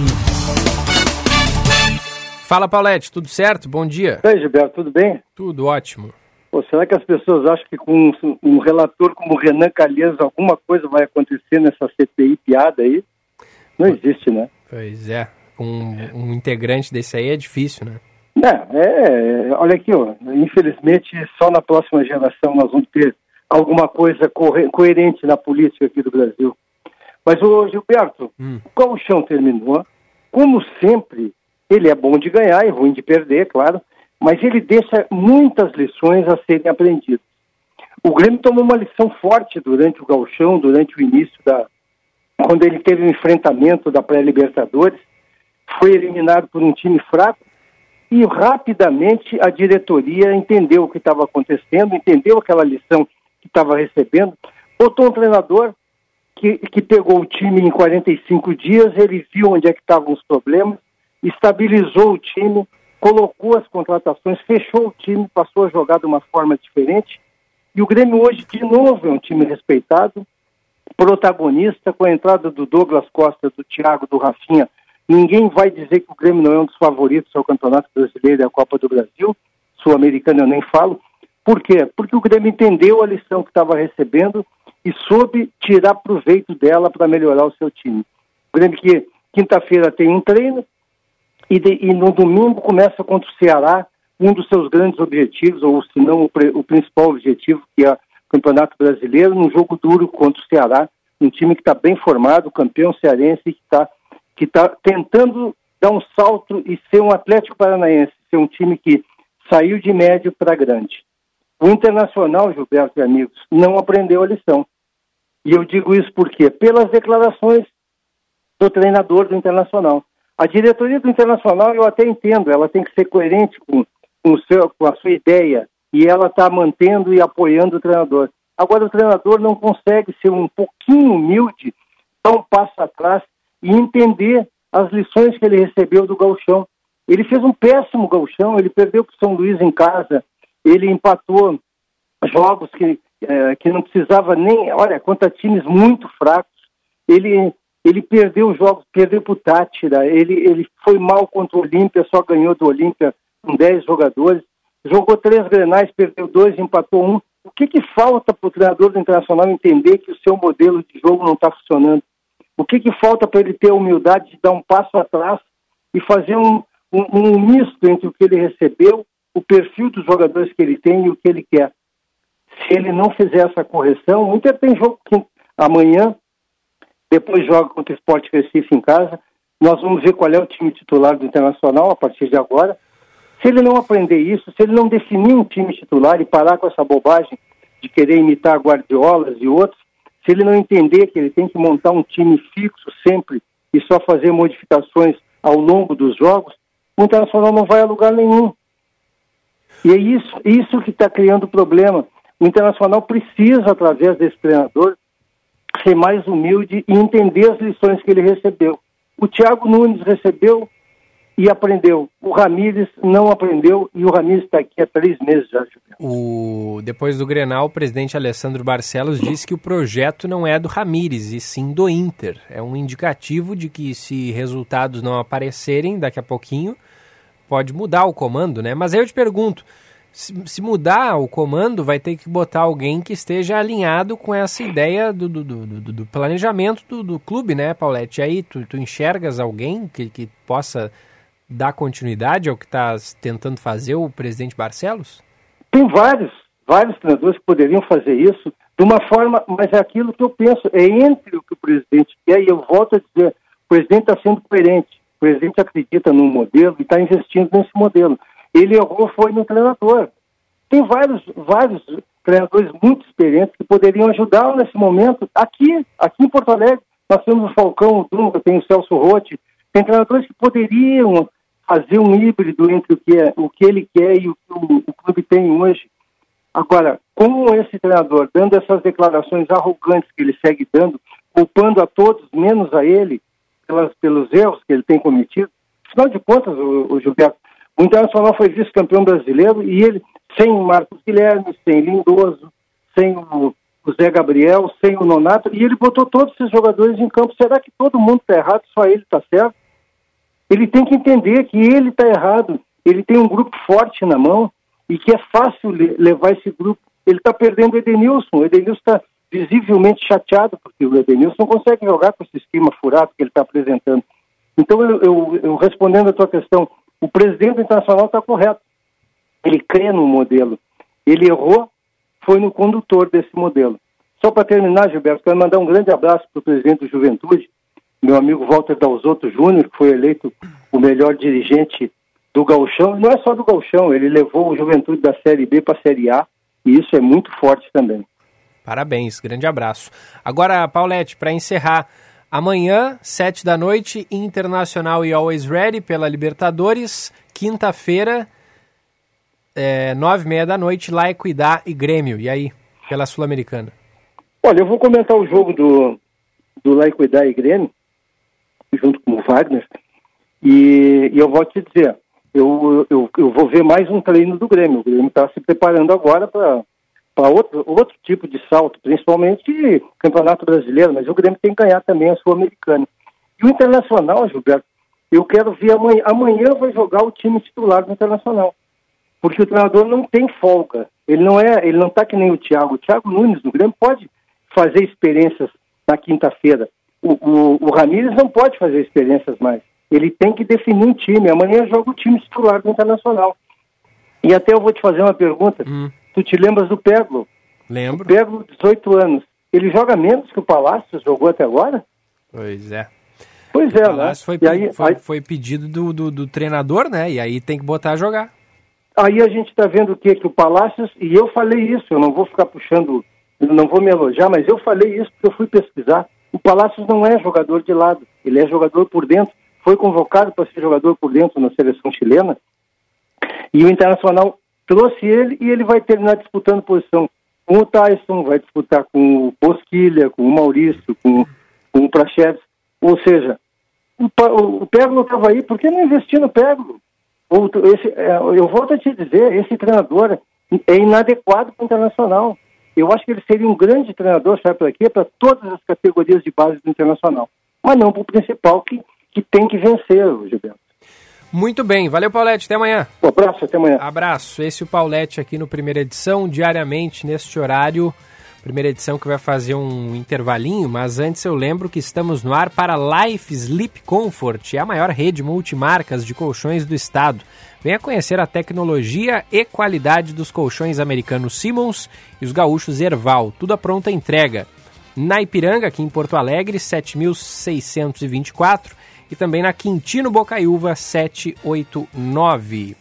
Speaker 3: Fala, Paulette, tudo certo? Bom dia.
Speaker 10: Oi, Gilberto, tudo bem?
Speaker 3: Tudo ótimo.
Speaker 10: Pô, será que as pessoas acham que com um relator como Renan Calheiros alguma coisa vai acontecer nessa CPI piada aí? Não existe, né?
Speaker 3: Pois é. Um, um integrante desse aí é difícil, né?
Speaker 10: É, é, olha aqui, ó, infelizmente só na próxima geração nós vamos ter alguma coisa coerente na política aqui do Brasil. Mas o Gilberto, hum. o chão terminou. Como sempre, ele é bom de ganhar e ruim de perder, claro mas ele deixa muitas lições a serem aprendidas. O Grêmio tomou uma lição forte durante o gauchão, durante o início da... quando ele teve o um enfrentamento da pré-libertadores, foi eliminado por um time fraco e rapidamente a diretoria entendeu o que estava acontecendo, entendeu aquela lição que estava recebendo, botou um treinador que, que pegou o time em 45 dias, ele viu onde é que estavam os problemas, estabilizou o time, colocou as contratações, fechou o time, passou a jogar de uma forma diferente. E o Grêmio hoje, de novo, é um time respeitado, protagonista, com a entrada do Douglas Costa, do Thiago, do Rafinha. Ninguém vai dizer que o Grêmio não é um dos favoritos ao Campeonato Brasileiro e à Copa do Brasil. Sul-Americano eu nem falo. Por quê? Porque o Grêmio entendeu a lição que estava recebendo e soube tirar proveito dela para melhorar o seu time. O Grêmio que quinta-feira tem um treino, e, de, e no domingo começa contra o Ceará um dos seus grandes objetivos, ou se não o, o, principal objetivo, que é o Campeonato Brasileiro, num jogo duro contra o Ceará, um time que está bem formado, campeão cearense, que está que tá tentando dar um salto e ser um Atlético Paranaense, ser um time que saiu de médio para grande. O Internacional, Gilberto e amigos, não aprendeu a lição. E eu digo isso porque pelas declarações do treinador do Internacional. A diretoria do Internacional, eu até entendo, ela tem que ser coerente com, com, seu, com a sua ideia e ela está mantendo e apoiando o treinador. Agora, o treinador não consegue ser um pouquinho humilde, dar um passo atrás e entender as lições que ele recebeu do Galchão. Ele fez um péssimo Galchão, ele perdeu para o São Luís em casa, ele empatou jogos que, é, que não precisava nem. Olha, contra times muito fracos. Ele ele perdeu os jogos, perdeu para o Tátira, ele, ele foi mal contra o Olímpia, só ganhou do Olímpia com 10 jogadores, jogou três grenais, perdeu dois, empatou um. O que, que falta para o treinador do Internacional entender que o seu modelo de jogo não está funcionando? O que, que falta para ele ter a humildade de dar um passo atrás e fazer um, um, um misto entre o que ele recebeu, o perfil dos jogadores que ele tem e o que ele quer? Se ele não fizer essa correção, o Inter tem jogo amanhã, depois joga contra o Esporte Recife em casa. Nós vamos ver qual é o time titular do Internacional a partir de agora. Se ele não aprender isso, se ele não definir um time titular e parar com essa bobagem de querer imitar Guardiolas e outros, se ele não entender que ele tem que montar um time fixo sempre e só fazer modificações ao longo dos jogos, o Internacional não vai a lugar nenhum. E é isso, isso que está criando problema. O Internacional precisa, através desse treinador, ser mais humilde e entender as lições que ele recebeu. O Thiago Nunes recebeu e aprendeu. O Ramires não aprendeu e o Ramires está aqui há três meses já.
Speaker 3: O... Depois do Grenal, o presidente Alessandro Barcelos disse que o projeto não é do Ramires e sim do Inter. É um indicativo de que se resultados não aparecerem daqui a pouquinho, pode mudar o comando, né? Mas aí eu te pergunto, se, se, mudar o comando, vai ter que botar alguém que esteja alinhado com essa ideia do, do, do, do planejamento do, do, clube, né, Paulette? E aí tu, tu enxergas alguém que, que possa dar continuidade ao que está tentando fazer o presidente Barcelos?
Speaker 10: Tem vários, vários treinadores que poderiam fazer isso de uma forma, mas é aquilo que eu penso, é entre o que o presidente quer, e eu volto a dizer, o presidente está sendo coerente, o presidente acredita num modelo e está investindo nesse modelo. Ele errou foi no treinador. Tem vários, vários treinadores muito experientes que poderiam ajudá-lo nesse momento. Aqui, aqui em Porto Alegre, nós temos o Falcão, o Dunga, tem o Celso Rotti, tem treinadores que poderiam fazer um híbrido entre o que, é, o que ele quer e o que o, o clube tem hoje. Agora, com esse treinador dando essas declarações arrogantes que ele segue dando, culpando a todos, menos a ele, pelas, pelos erros que ele tem cometido, afinal de contas, o, o Gilberto, o Internacional foi vice-campeão brasileiro e ele, sem o Marcos Guilherme, sem Lindoso, sem o, o Zé Gabriel, sem o Nonato, e ele botou todos esses jogadores em campo. Será que todo mundo está errado, só ele está certo? Ele tem que entender que ele está errado. Ele tem um grupo forte na mão e que é fácil levar esse grupo. Ele está perdendo o Edenilson. O Edenilson está visivelmente chateado porque o Edenilson não consegue jogar com esse esquema furado que ele está apresentando. Então, eu, eu, eu respondendo a tua questão, o presidente internacional está correto. Ele crê no modelo. Ele errou, foi no condutor desse modelo. Só para terminar, Gilberto, quero mandar um grande abraço para o presidente do Juventude, meu amigo Walter Dalzotto Júnior, que foi eleito o melhor dirigente do Galchão. Não é só do Galchão, ele levou o Juventude da Série B para a Série A. E isso é muito forte também.
Speaker 3: Parabéns, grande abraço. Agora, Paulette, para encerrar, amanhã, sete da noite, Internacional e Always Ready pela Libertadores. Quinta-feira, é, nove e meia da noite, lá Equidad e Grêmio. E aí, pela Sul-Americana?
Speaker 10: Olha, eu vou comentar o jogo do, do La Equidad e Grêmio, junto com o Wagner, e, e eu vou te dizer, eu, eu, eu vou ver mais um treino do Grêmio. O Grêmio está se preparando agora para outro, outro tipo de salto, principalmente Campeonato Brasileiro, mas o Grêmio tem que ganhar também a Sul-Americana. E o Internacional, Gilberto, eu quero ver amanhã. Amanhã vai jogar o time titular do Internacional. Porque o treinador não tem folga. Ele não é, ele não está que nem o Thiago. O Thiago Nunes do Grêmio pode fazer experiências na quinta-feira. O, o, o Ramires não pode fazer experiências mais. Ele tem que definir um time. Amanhã joga o time titular do Internacional. E até eu vou te fazer uma pergunta. Hum. Tu te lembras do Peglo?
Speaker 3: Lembro.
Speaker 10: O Peglo, 18 anos. Ele joga menos que o Palácio jogou até agora?
Speaker 3: Pois é.
Speaker 10: Pois é, né?
Speaker 3: Foi, aí, foi, aí... foi, pedido do, do, do, treinador, né? E aí tem que botar a jogar.
Speaker 10: Aí a gente está vendo o quê? Que o Palácios, e eu falei isso, eu não vou ficar puxando, não vou me elogiar, mas eu falei isso porque eu fui pesquisar. O Palácios não é jogador de lado, ele é jogador por dentro foi convocado para ser jogador por dentro na seleção chilena, e o Internacional trouxe ele e ele vai terminar disputando posição com o Tyson, vai disputar com o Bosquilha, com o Maurício, com, com o Prachedes. Ou seja, o, o, o Peglo estava aí, por que não investir no Peglo? Esse, é, eu volto a te dizer, esse treinador é inadequado para o Internacional. Eu acho que ele seria um grande treinador, sabe para quê? Para todas as categorias de base do Internacional. Mas não para o principal, que que tem que vencer, Gilberto.
Speaker 3: Muito bem, valeu Paulette, até amanhã.
Speaker 10: Um abraço, até amanhã.
Speaker 3: Abraço, esse é o Paulette aqui no Primeira Edição, diariamente neste horário. Primeira edição que vai fazer um intervalinho, mas antes eu lembro que estamos no ar para Life Sleep Comfort, a maior rede multimarcas de colchões do estado. Venha conhecer a tecnologia e qualidade dos colchões americanos Simmons e os gaúchos Erval, tudo a pronta entrega. Na Ipiranga, aqui em Porto Alegre, 7624 e também na Quintino Bocaiúva 789.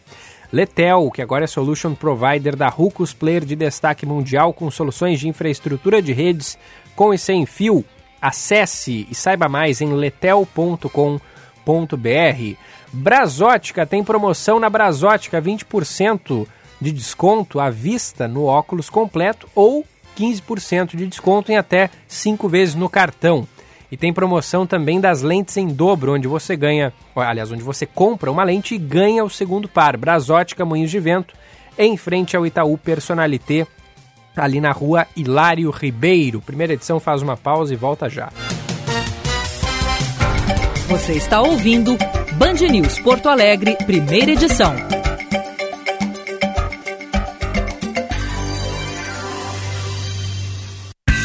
Speaker 3: Letel, que agora é Solution Provider da Rucos Player de destaque mundial com soluções de infraestrutura de redes com e sem fio. Acesse e saiba mais em letel.com.br. Brasótica tem promoção na Brasótica, 20% de desconto à vista no óculos completo ou 15% de desconto em até 5 vezes no cartão. E tem promoção também das lentes em dobro, onde você ganha, aliás, onde você compra uma lente e ganha o segundo par. Brasótica Moinhos de Vento, em frente ao Itaú Personalité, ali na rua Hilário Ribeiro. Primeira edição faz uma pausa e volta já.
Speaker 1: Você está ouvindo Band News Porto Alegre, primeira edição.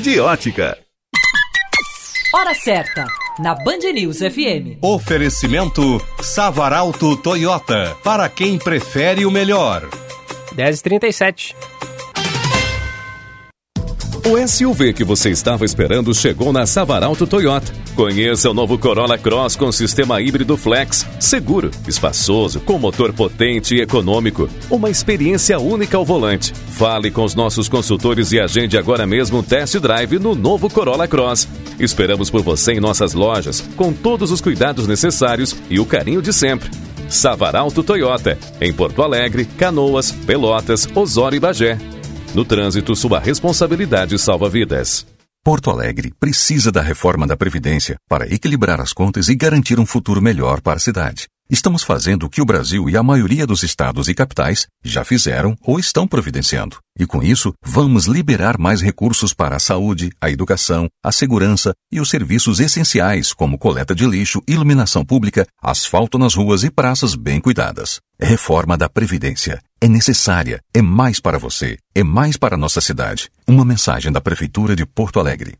Speaker 11: de ótica.
Speaker 1: Hora certa, na Band News FM.
Speaker 12: Oferecimento Savaralto Toyota, para quem prefere o melhor.
Speaker 3: 10h37.
Speaker 12: O SUV que você estava esperando chegou na Savaralto Toyota. Conheça o novo Corolla Cross com sistema híbrido flex, seguro, espaçoso, com motor potente e econômico. Uma experiência única ao volante. Fale com os nossos consultores e agende agora mesmo um test drive no novo Corolla Cross. Esperamos por você em nossas lojas, com todos os cuidados necessários e o carinho de sempre. Savaralto Toyota, em Porto Alegre, Canoas, Pelotas, Osório e Bagé. No trânsito, sua responsabilidade salva vidas.
Speaker 13: Porto Alegre precisa da reforma da Previdência para equilibrar as contas e garantir um futuro melhor para a cidade. Estamos fazendo o que o Brasil e a maioria dos estados e capitais já fizeram ou estão providenciando. E com isso, vamos liberar mais recursos para a saúde, a educação, a segurança e os serviços essenciais, como coleta de lixo, iluminação pública, asfalto nas ruas e praças bem cuidadas. Reforma da Previdência. É necessária, é mais para você, é mais para nossa cidade. Uma mensagem da Prefeitura de Porto Alegre.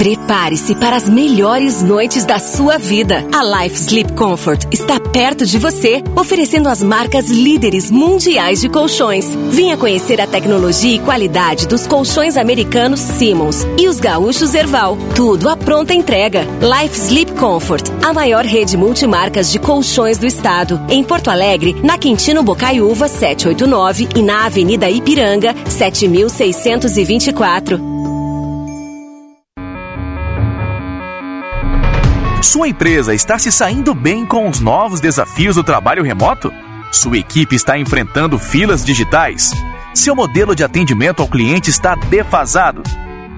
Speaker 14: Prepare-se para as melhores noites da sua vida. A Life Sleep Comfort está perto de você, oferecendo as marcas líderes mundiais de colchões. Venha conhecer a tecnologia e qualidade dos colchões americanos Simmons e os gaúchos Erval. Tudo à pronta entrega. Life Sleep Comfort, a maior rede multimarcas de colchões do estado. Em Porto Alegre, na Quintino Bocaiúva 789 e na Avenida Ipiranga 7624.
Speaker 15: Sua empresa está se saindo bem com os novos desafios do trabalho remoto? Sua equipe está enfrentando filas digitais? Seu modelo de atendimento ao cliente está defasado?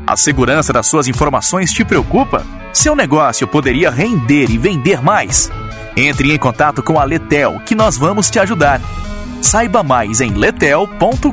Speaker 15: A segurança das suas informações te preocupa? Seu negócio poderia render e vender mais? Entre em contato com a Letel, que nós vamos te ajudar. Saiba mais em letel.com.br.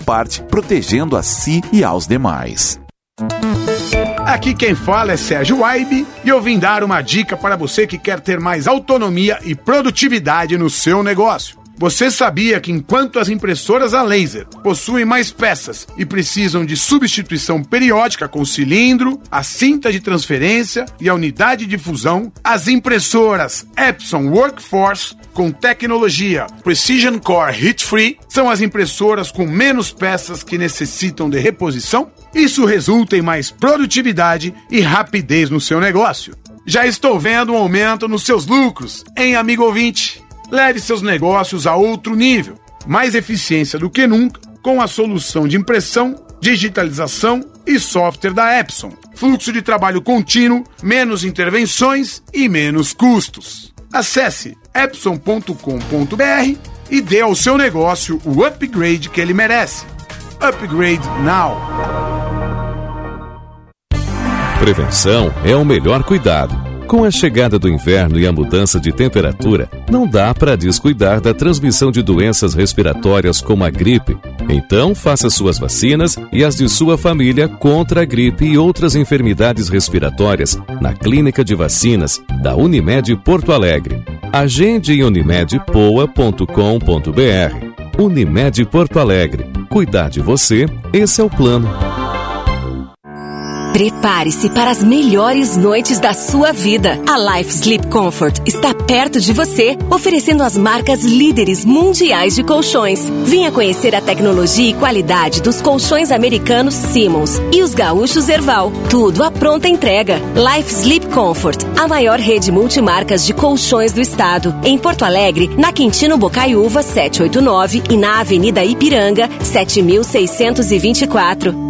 Speaker 16: parte, protegendo a si e aos demais.
Speaker 17: Aqui quem fala é Sérgio Waibe e eu vim dar uma dica para você que quer ter mais autonomia e produtividade no seu negócio. Você sabia que enquanto as impressoras a laser possuem mais peças e precisam de substituição periódica com o cilindro, a cinta de transferência e a unidade de fusão, as impressoras Epson Workforce com tecnologia Precision Core Heat Free são as impressoras com menos peças que necessitam de reposição? Isso resulta em mais produtividade e rapidez no seu negócio. Já estou vendo um aumento nos seus lucros, em amigo ouvinte. Leve seus negócios a outro nível. Mais eficiência do que nunca com a solução de impressão, digitalização e software da Epson. Fluxo de trabalho contínuo, menos intervenções e menos custos. Acesse epson.com.br e dê ao seu negócio o upgrade que ele merece. Upgrade Now.
Speaker 12: Prevenção é o melhor cuidado. Com a chegada do inverno e a mudança de temperatura, não dá para descuidar da transmissão de doenças respiratórias como a gripe. Então, faça suas vacinas e as de sua família contra a gripe e outras enfermidades respiratórias na Clínica de Vacinas da Unimed Porto Alegre. Agende em unimedpoa.com.br. Unimed Porto Alegre. Cuidar de você, esse é o plano.
Speaker 14: Prepare-se para as melhores noites da sua vida. A Life Sleep Comfort está perto de você, oferecendo as marcas líderes mundiais de colchões. Venha conhecer a tecnologia e qualidade dos colchões americanos Simmons e os gaúchos Erval. Tudo à pronta entrega. Life Sleep Comfort, a maior rede multimarcas de colchões do estado. Em Porto Alegre, na Quintino Bocaiúva 789 e na Avenida Ipiranga 7624.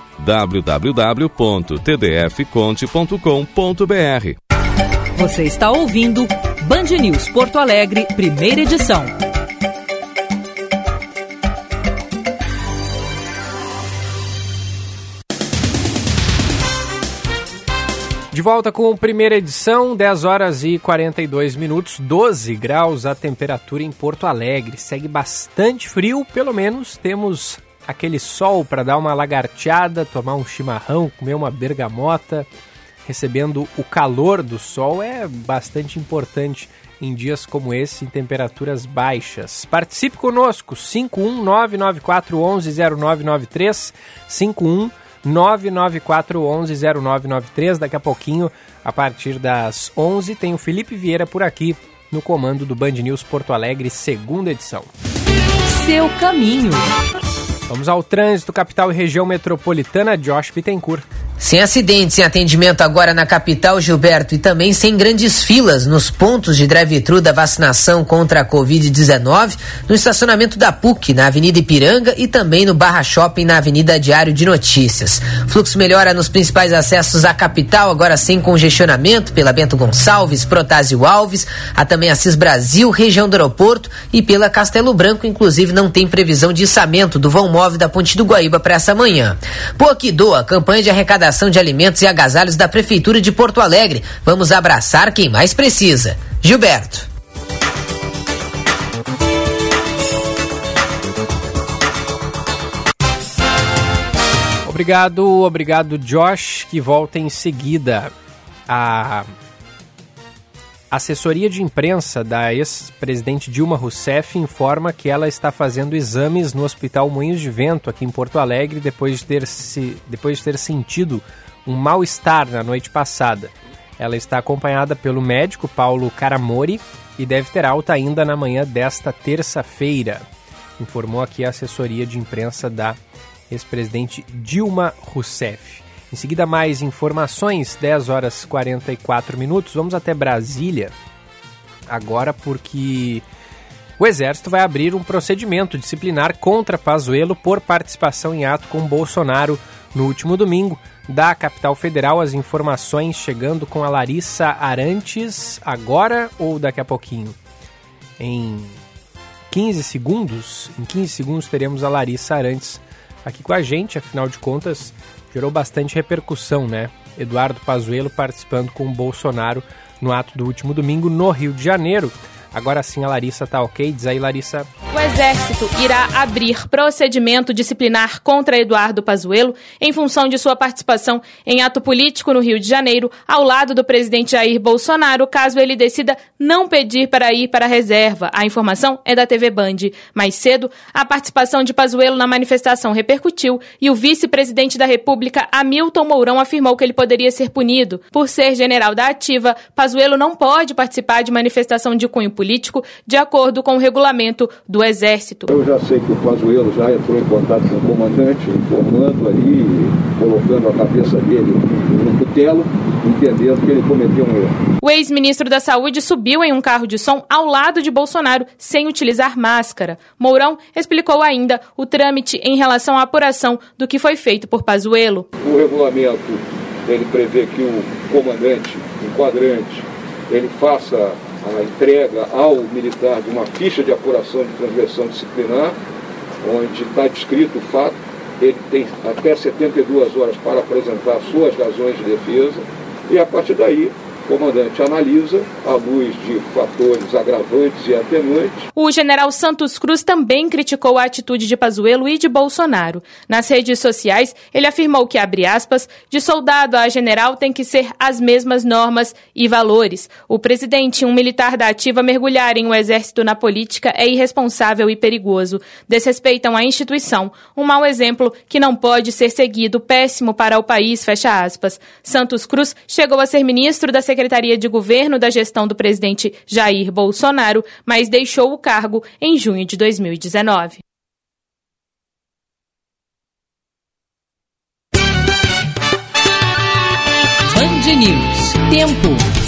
Speaker 12: www.tdfconte.com.br.
Speaker 1: Você está ouvindo Band News Porto Alegre, primeira edição.
Speaker 3: De volta com a primeira edição, 10 horas e 42 minutos, 12 graus a temperatura em Porto Alegre. Segue bastante frio, pelo menos temos aquele sol para dar uma lagarteada, tomar um chimarrão, comer uma bergamota, recebendo o calor do sol é bastante importante em dias como esse, em temperaturas baixas. Participe conosco, 51994110993, 51994110993. Daqui a pouquinho, a partir das 11, tem o Felipe Vieira por aqui no comando do Band News Porto Alegre, segunda edição.
Speaker 1: Seu caminho.
Speaker 3: Vamos ao trânsito, capital e região metropolitana, Josh Bittencourt.
Speaker 18: Sem acidentes em atendimento agora na capital, Gilberto, e também sem grandes filas nos pontos de drive-thru da vacinação contra a Covid-19, no estacionamento da PUC, na Avenida Ipiranga e também no Barra Shopping, na Avenida Diário de Notícias. Fluxo melhora nos principais acessos à capital, agora sem congestionamento, pela Bento Gonçalves, Protásio Alves, há também Assis Brasil, região do aeroporto e pela Castelo Branco, inclusive não tem previsão de içamento do vão móvel da Ponte do Guaíba para essa manhã. Poquidoa, campanha de arrecadação de alimentos e agasalhos da Prefeitura de Porto Alegre. Vamos abraçar quem mais precisa. Gilberto.
Speaker 3: Obrigado, obrigado, Josh, que volta em seguida. A assessoria de imprensa da ex-presidente Dilma Rousseff informa que ela está fazendo exames no Hospital Moinhos de Vento, aqui em Porto Alegre, depois de ter, se, depois de ter sentido um mal-estar na noite passada. Ela está acompanhada pelo médico Paulo Caramori e deve ter alta ainda na manhã desta terça-feira, informou aqui a assessoria de imprensa da ex-presidente Dilma Rousseff. Em seguida, mais informações, 10 horas 44 minutos. Vamos até Brasília agora, porque o Exército vai abrir um procedimento disciplinar contra Pazuello por participação em ato com Bolsonaro no último domingo. Da capital federal, as informações chegando com a Larissa Arantes agora ou daqui a pouquinho? Em 15 segundos, em 15 segundos teremos a Larissa Arantes aqui com a gente, afinal de contas, gerou bastante repercussão, né? Eduardo Pazuello participando com o Bolsonaro no ato do último domingo no Rio de Janeiro. Agora sim a Larissa tá ok. Diz aí, Larissa.
Speaker 19: O Exército irá abrir procedimento disciplinar contra Eduardo Pazuello em função de sua participação em ato político no Rio de Janeiro, ao lado do presidente Jair Bolsonaro, caso ele decida não pedir para ir para a reserva. A informação é da TV Band. Mais cedo, a participação de Pazuello na manifestação repercutiu e o vice-presidente da República, Hamilton Mourão, afirmou que ele poderia ser punido. Por ser general da ativa, Pazuello não pode participar de manifestação de cunho político, de acordo com o regulamento do Exército.
Speaker 20: Eu já sei que o Pazuello já entrou em contato com o comandante, informando ali, colocando a cabeça dele no cutelo, entendendo que ele cometeu um erro.
Speaker 19: O ex-ministro da Saúde subiu em um carro de som ao lado de Bolsonaro sem utilizar máscara. Mourão explicou ainda o trâmite em relação à apuração do que foi feito por Pazuello.
Speaker 20: O regulamento ele prevê que o comandante, o quadrante, ele faça a entrega ao militar de uma ficha de apuração de transgressão disciplinar, onde está descrito o fato, ele tem até 72 horas para apresentar suas razões de defesa, e a partir daí comandante analisa, à luz de fatores agravantes e atenuantes.
Speaker 19: O general Santos Cruz também criticou a atitude de Pazuello e de Bolsonaro. Nas redes sociais, ele afirmou que, abre aspas, de soldado a general tem que ser as mesmas normas e valores. O presidente e um militar da ativa mergulharem o exército na política é irresponsável e perigoso. Desrespeitam a instituição. Um mau exemplo que não pode ser seguido, péssimo para o país, fecha aspas. Santos Cruz chegou a ser ministro da Secretaria de Governo da gestão do presidente Jair Bolsonaro, mas deixou o cargo em junho de 2019.
Speaker 1: Band News. Tempo.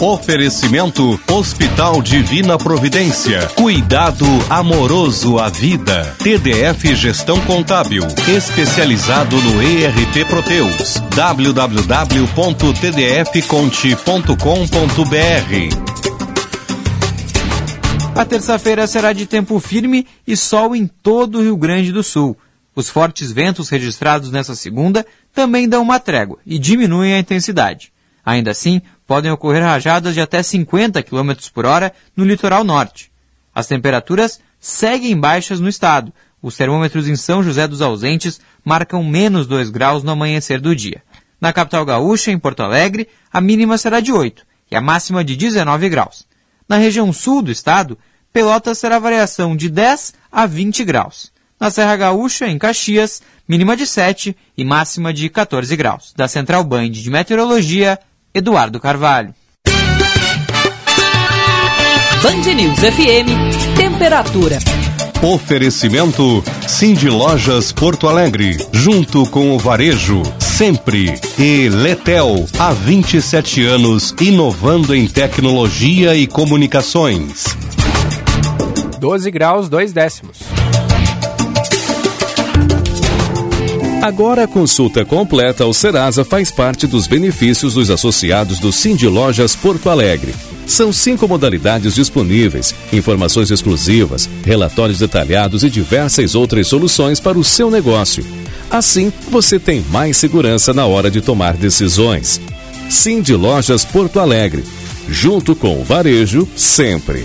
Speaker 11: Oferecimento Hospital Divina Providência. Cuidado amoroso à vida. TDF Gestão Contábil. Especializado no ERP Proteus. www.tdfconte.com.br
Speaker 21: A terça-feira será de tempo firme e sol em todo o Rio Grande do Sul. Os fortes ventos registrados nessa segunda também dão uma trégua e diminuem a intensidade. Ainda assim, podem ocorrer rajadas de até 50 km por hora no litoral norte. As temperaturas seguem baixas no estado. Os termômetros em São José dos Ausentes marcam menos 2 graus no amanhecer do dia. Na capital gaúcha, em Porto Alegre, a mínima será de 8 e a máxima de 19 graus. Na região sul do estado, Pelotas terá variação de 10 a 20 graus. Na Serra Gaúcha, em Caxias, mínima de 7 e máxima de 14 graus. Da Central Band de Meteorologia, Eduardo Carvalho.
Speaker 1: Band News FM, temperatura.
Speaker 22: Oferecimento Cindy Lojas Porto Alegre, junto com o Varejo, sempre. E Letel, há 27 anos, inovando em tecnologia e comunicações.
Speaker 3: 12 graus, 2 décimos.
Speaker 12: Agora a consulta completa ao Serasa faz parte dos benefícios dos associados do Cindy Lojas Porto Alegre. São cinco modalidades disponíveis, informações exclusivas, relatórios detalhados e diversas outras soluções para o seu negócio. Assim, você tem mais segurança na hora de tomar decisões. Cindy Lojas Porto Alegre. Junto com o varejo, sempre.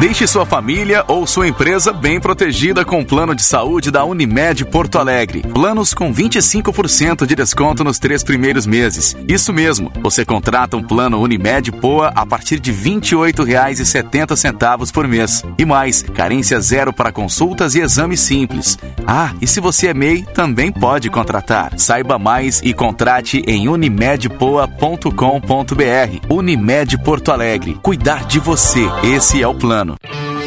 Speaker 15: Deixe sua família ou sua empresa bem protegida com o plano de saúde da Unimed Porto Alegre. Planos com 25% de desconto nos três primeiros meses. Isso mesmo, você contrata um plano Unimed Poa a partir de R$ 28,70 por mês. E mais, carência zero para consultas e exames simples. Ah, e se você é MEI, também pode contratar. Saiba mais e contrate em unimedpoa.com.br. Unimed Porto Alegre. Cuidar de você. Esse é o plano.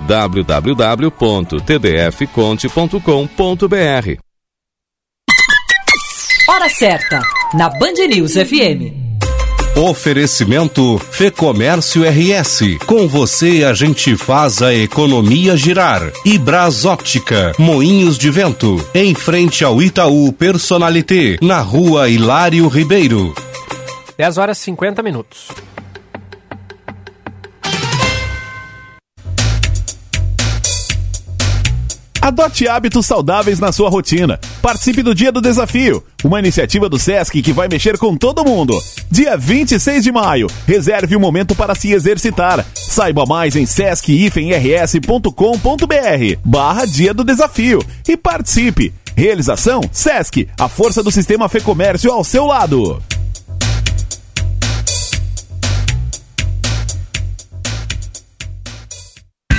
Speaker 12: www.tdfconte.com.br.
Speaker 1: Hora certa, na Band News FM.
Speaker 22: Oferecimento Fê Comércio RS. Com você a gente faz a economia girar. E Óptica, Moinhos de Vento. Em frente ao Itaú Personalité, na rua Hilário Ribeiro.
Speaker 3: 10 horas e 50 minutos.
Speaker 16: Adote hábitos saudáveis na sua rotina. Participe do Dia do Desafio, uma iniciativa do SESC que vai mexer com todo mundo. Dia 26 de maio, reserve um momento para se exercitar. Saiba mais em sesc-rs.com.br barra Dia do Desafio e participe. Realização SESC, a força do sistema Fê Comércio ao seu lado.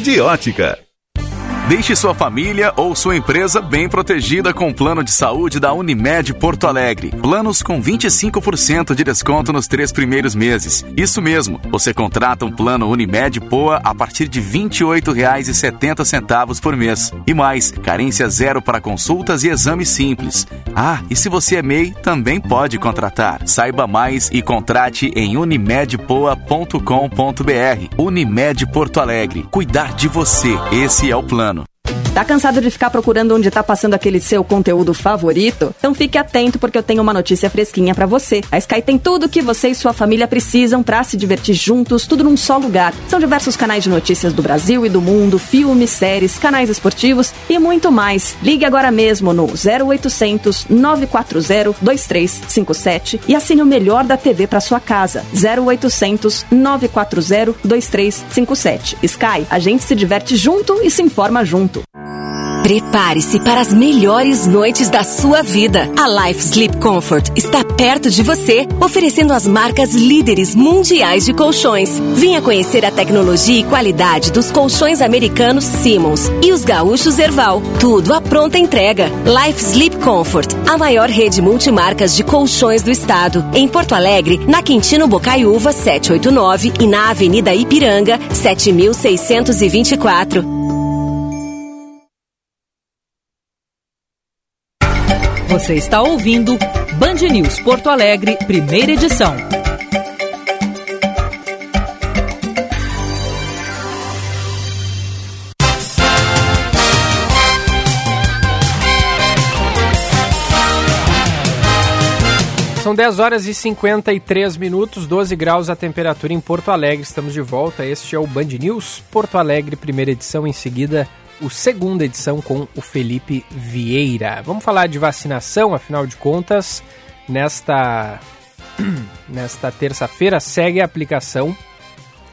Speaker 11: de ótica.
Speaker 15: Deixe sua família ou sua empresa bem protegida com o plano de saúde da Unimed Porto Alegre. Planos com 25% de desconto nos três primeiros meses. Isso mesmo, você contrata um plano Unimed Poa a partir de R$ 28,70 por mês. E mais, carência zero para consultas e exames simples. Ah, e se você é MEI, também pode contratar. Saiba mais e contrate em unimedpoa.com.br. Unimed Porto Alegre. Cuidar de você. Esse é o plano.
Speaker 23: Tá cansado de ficar procurando onde tá passando aquele seu conteúdo favorito? Então fique atento porque eu tenho uma notícia fresquinha para você. A Sky tem tudo o que você e sua família precisam para se divertir juntos, tudo num só lugar. São diversos canais de notícias do Brasil e do mundo, filmes, séries, canais esportivos e muito mais. Ligue agora mesmo no 0800 940 2357 e assine o melhor da TV para sua casa. 0800 940 2357. Sky, a gente se diverte junto e se informa junto.
Speaker 14: Prepare-se para as melhores noites da sua vida. A Life Sleep Comfort está perto de você, oferecendo as marcas líderes mundiais de colchões. Venha conhecer a tecnologia e qualidade dos colchões americanos Simmons e os gaúchos Erval. Tudo à pronta entrega. Life Sleep Comfort, a maior rede multimarcas de colchões do estado. Em Porto Alegre, na Quintino Bocaiúva 789 e na Avenida Ipiranga 7624.
Speaker 1: Você está ouvindo Band News Porto Alegre, primeira edição.
Speaker 3: São 10 horas e 53 minutos, 12 graus a temperatura em Porto Alegre. Estamos de volta. Este é o Band News Porto Alegre, primeira edição. Em seguida, o segunda edição com o Felipe Vieira. Vamos falar de vacinação, afinal de contas, nesta <clears throat> nesta terça-feira segue a aplicação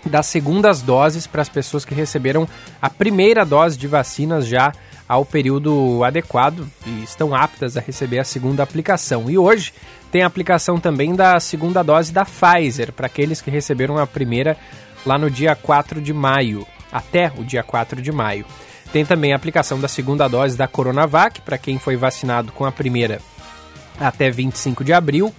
Speaker 3: das segundas doses para as pessoas que receberam a primeira dose de vacinas já ao período adequado e estão aptas a receber a segunda aplicação. E hoje tem a aplicação também da segunda dose da Pfizer para aqueles que receberam a primeira lá no dia 4 de maio, até o dia 4 de maio. Tem também a aplicação da segunda dose da Coronavac para quem foi vacinado com a primeira até 25 de abril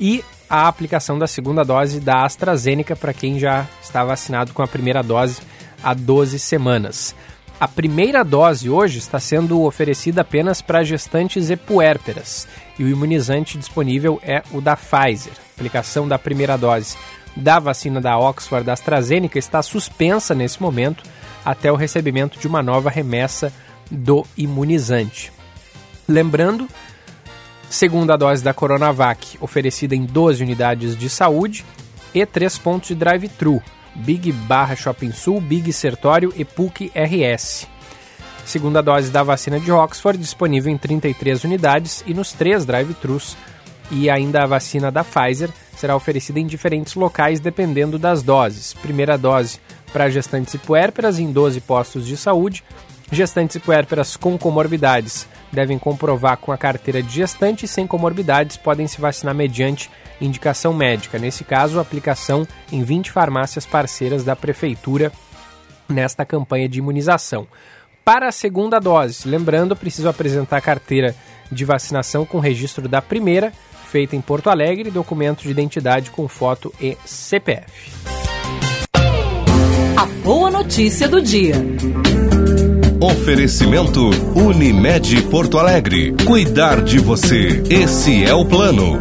Speaker 3: e a aplicação da segunda dose da AstraZeneca para quem já está vacinado com a primeira dose há 12 semanas. A primeira dose hoje está sendo oferecida apenas para gestantes e puérperas e o imunizante disponível é o da Pfizer. A aplicação da primeira dose da vacina da Oxford da AstraZeneca está suspensa nesse momento até o recebimento de uma nova remessa do imunizante. Lembrando, segunda dose da Coronavac oferecida em 12 unidades de saúde e 3 pontos de drive-thru, Big Barra Shopping Sul, Big Sertório e PUC RS. Segunda dose da vacina de Oxford disponível em 33 unidades e nos três drive-thrus. E ainda a vacina da Pfizer será oferecida em diferentes locais dependendo das doses. Primeira dose para gestantes e puérperas em 12 postos de saúde. Gestantes e puérperas com comorbidades devem comprovar com a carteira de gestante e sem comorbidades podem se vacinar mediante indicação médica. Nesse caso, aplicação em 20 farmácias parceiras da prefeitura nesta campanha de imunização. Para a segunda dose, lembrando, preciso apresentar a carteira de vacinação com registro da primeira, feita em Porto Alegre, documento de identidade com foto e CPF.
Speaker 1: A boa notícia do dia.
Speaker 22: Oferecimento Unimed Porto Alegre. Cuidar de você. Esse é o plano.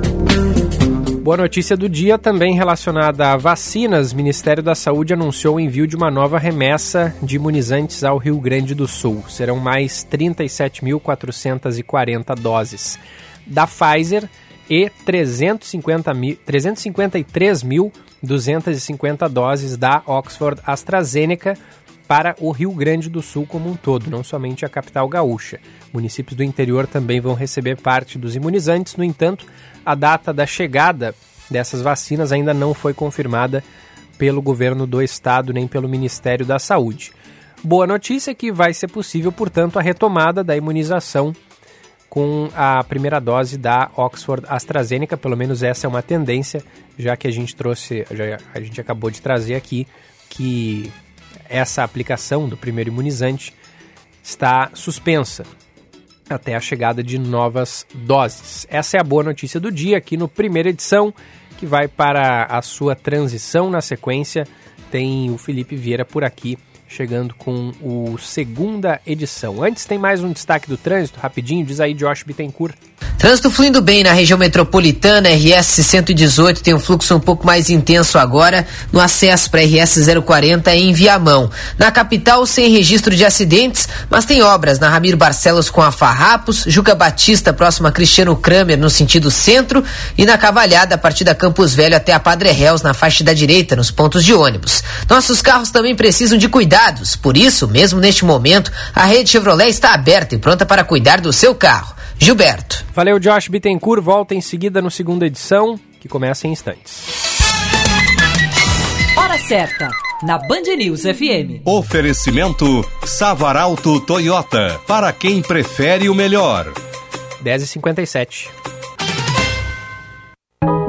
Speaker 3: Boa notícia do dia também relacionada a vacinas. O Ministério da Saúde anunciou o envio de uma nova remessa de imunizantes ao Rio Grande do Sul. Serão mais 37.440 doses da Pfizer e 350 mil, 353.250 doses da Oxford AstraZeneca para o Rio Grande do Sul como um todo, não somente a capital gaúcha. Municípios do interior também vão receber parte dos imunizantes, no entanto, a data da chegada dessas vacinas ainda não foi confirmada pelo governo do estado nem pelo Ministério da Saúde. Boa notícia é que vai ser possível, portanto, a retomada da imunização com a primeira dose da Oxford AstraZeneca, pelo menos essa é uma tendência, já que a gente trouxe, já, a gente acabou de trazer aqui que essa aplicação do primeiro imunizante está suspensa até a chegada de novas doses. Essa é a boa notícia do dia aqui no primeira edição, que vai para a sua transição na sequência. Tem o Felipe Vieira por aqui chegando com o segunda edição. Antes tem mais um destaque do trânsito, rapidinho, diz aí Josh Bittencourt.
Speaker 18: Trânsito fluindo bem na região metropolitana, RS 118 tem um fluxo um pouco mais intenso agora no acesso para RS 040 em Viamão. Na capital, sem registro de acidentes, mas tem obras na Ramiro Barcelos com a Farrapos, Juca Batista próximo a Cristiano Kramer no sentido centro e na Cavalhada a partir da Campos Velho até a Padre Réus na faixa da direita nos pontos de ônibus. Nossos carros também precisam de cuidados, por isso, mesmo neste momento, a rede Chevrolet está aberta e pronta para cuidar do seu carro. Gilberto.
Speaker 3: Valeu, Josh Bittencourt. Volta em seguida no segunda edição, que começa em instantes.
Speaker 1: Hora certa, na Band News FM.
Speaker 22: Oferecimento Savaralto Toyota, para quem prefere o melhor.
Speaker 3: 10h57.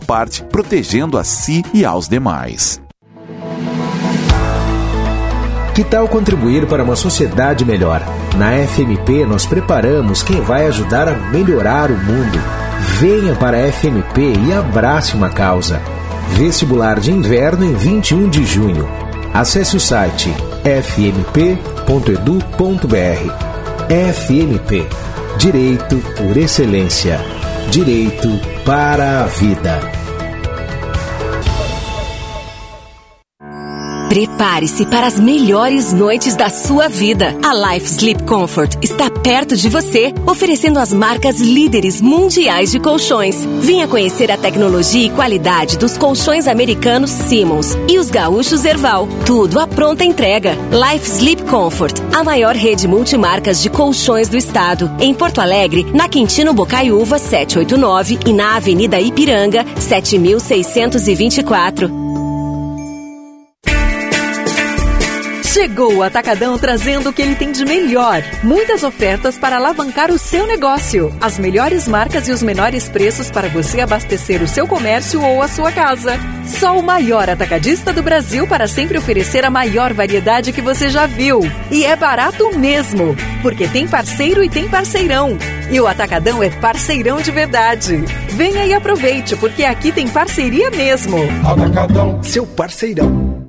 Speaker 16: parte, protegendo a si e aos demais.
Speaker 24: Que tal contribuir para uma sociedade melhor? Na FMP, nós preparamos quem vai ajudar a melhorar o mundo. Venha para a FMP e abrace uma causa. Vestibular de Inverno em 21 de junho. Acesse o site fmp.edu.br. FMP Direito por Excelência. Direito para a vida.
Speaker 14: Prepare-se para as melhores noites da sua vida. A Life Sleep Comfort está perto de você, oferecendo as marcas líderes mundiais de colchões. Venha conhecer a tecnologia e qualidade dos colchões americanos Simmons e os gaúchos Erval. Tudo à pronta entrega. Life Sleep Comfort, a maior rede multimarcas de colchões do estado. Em Porto Alegre, na Quintino Bocaiúva 789 e na Avenida Ipiranga 7624.
Speaker 25: Chegou o Atacadão trazendo o que ele tem de melhor. Muitas ofertas para alavancar o seu negócio. As melhores marcas e os menores preços para você abastecer o seu comércio ou a sua casa. Só o maior atacadista do Brasil para sempre oferecer a maior variedade que você já viu. E é barato mesmo, porque tem parceiro e tem parceirão. E o Atacadão é parceirão de verdade. Venha e aproveite, porque aqui tem parceria mesmo.
Speaker 26: Atacadão, seu parceirão.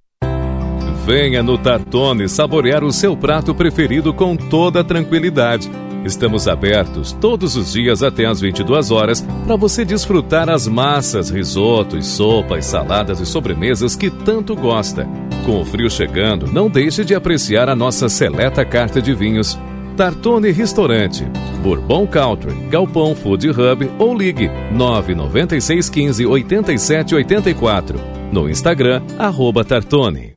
Speaker 12: Venha no Tartone saborear o seu prato preferido com toda tranquilidade. Estamos abertos todos os dias até às 22 horas para você desfrutar as massas, risotos, sopas, saladas e sobremesas que tanto gosta. Com o frio chegando, não deixe de apreciar a nossa seleta carta de vinhos. Tartone Restaurante, Bourbon Country, Galpão Food Hub ou ligue 99615 8784. No Instagram, arroba Tartone.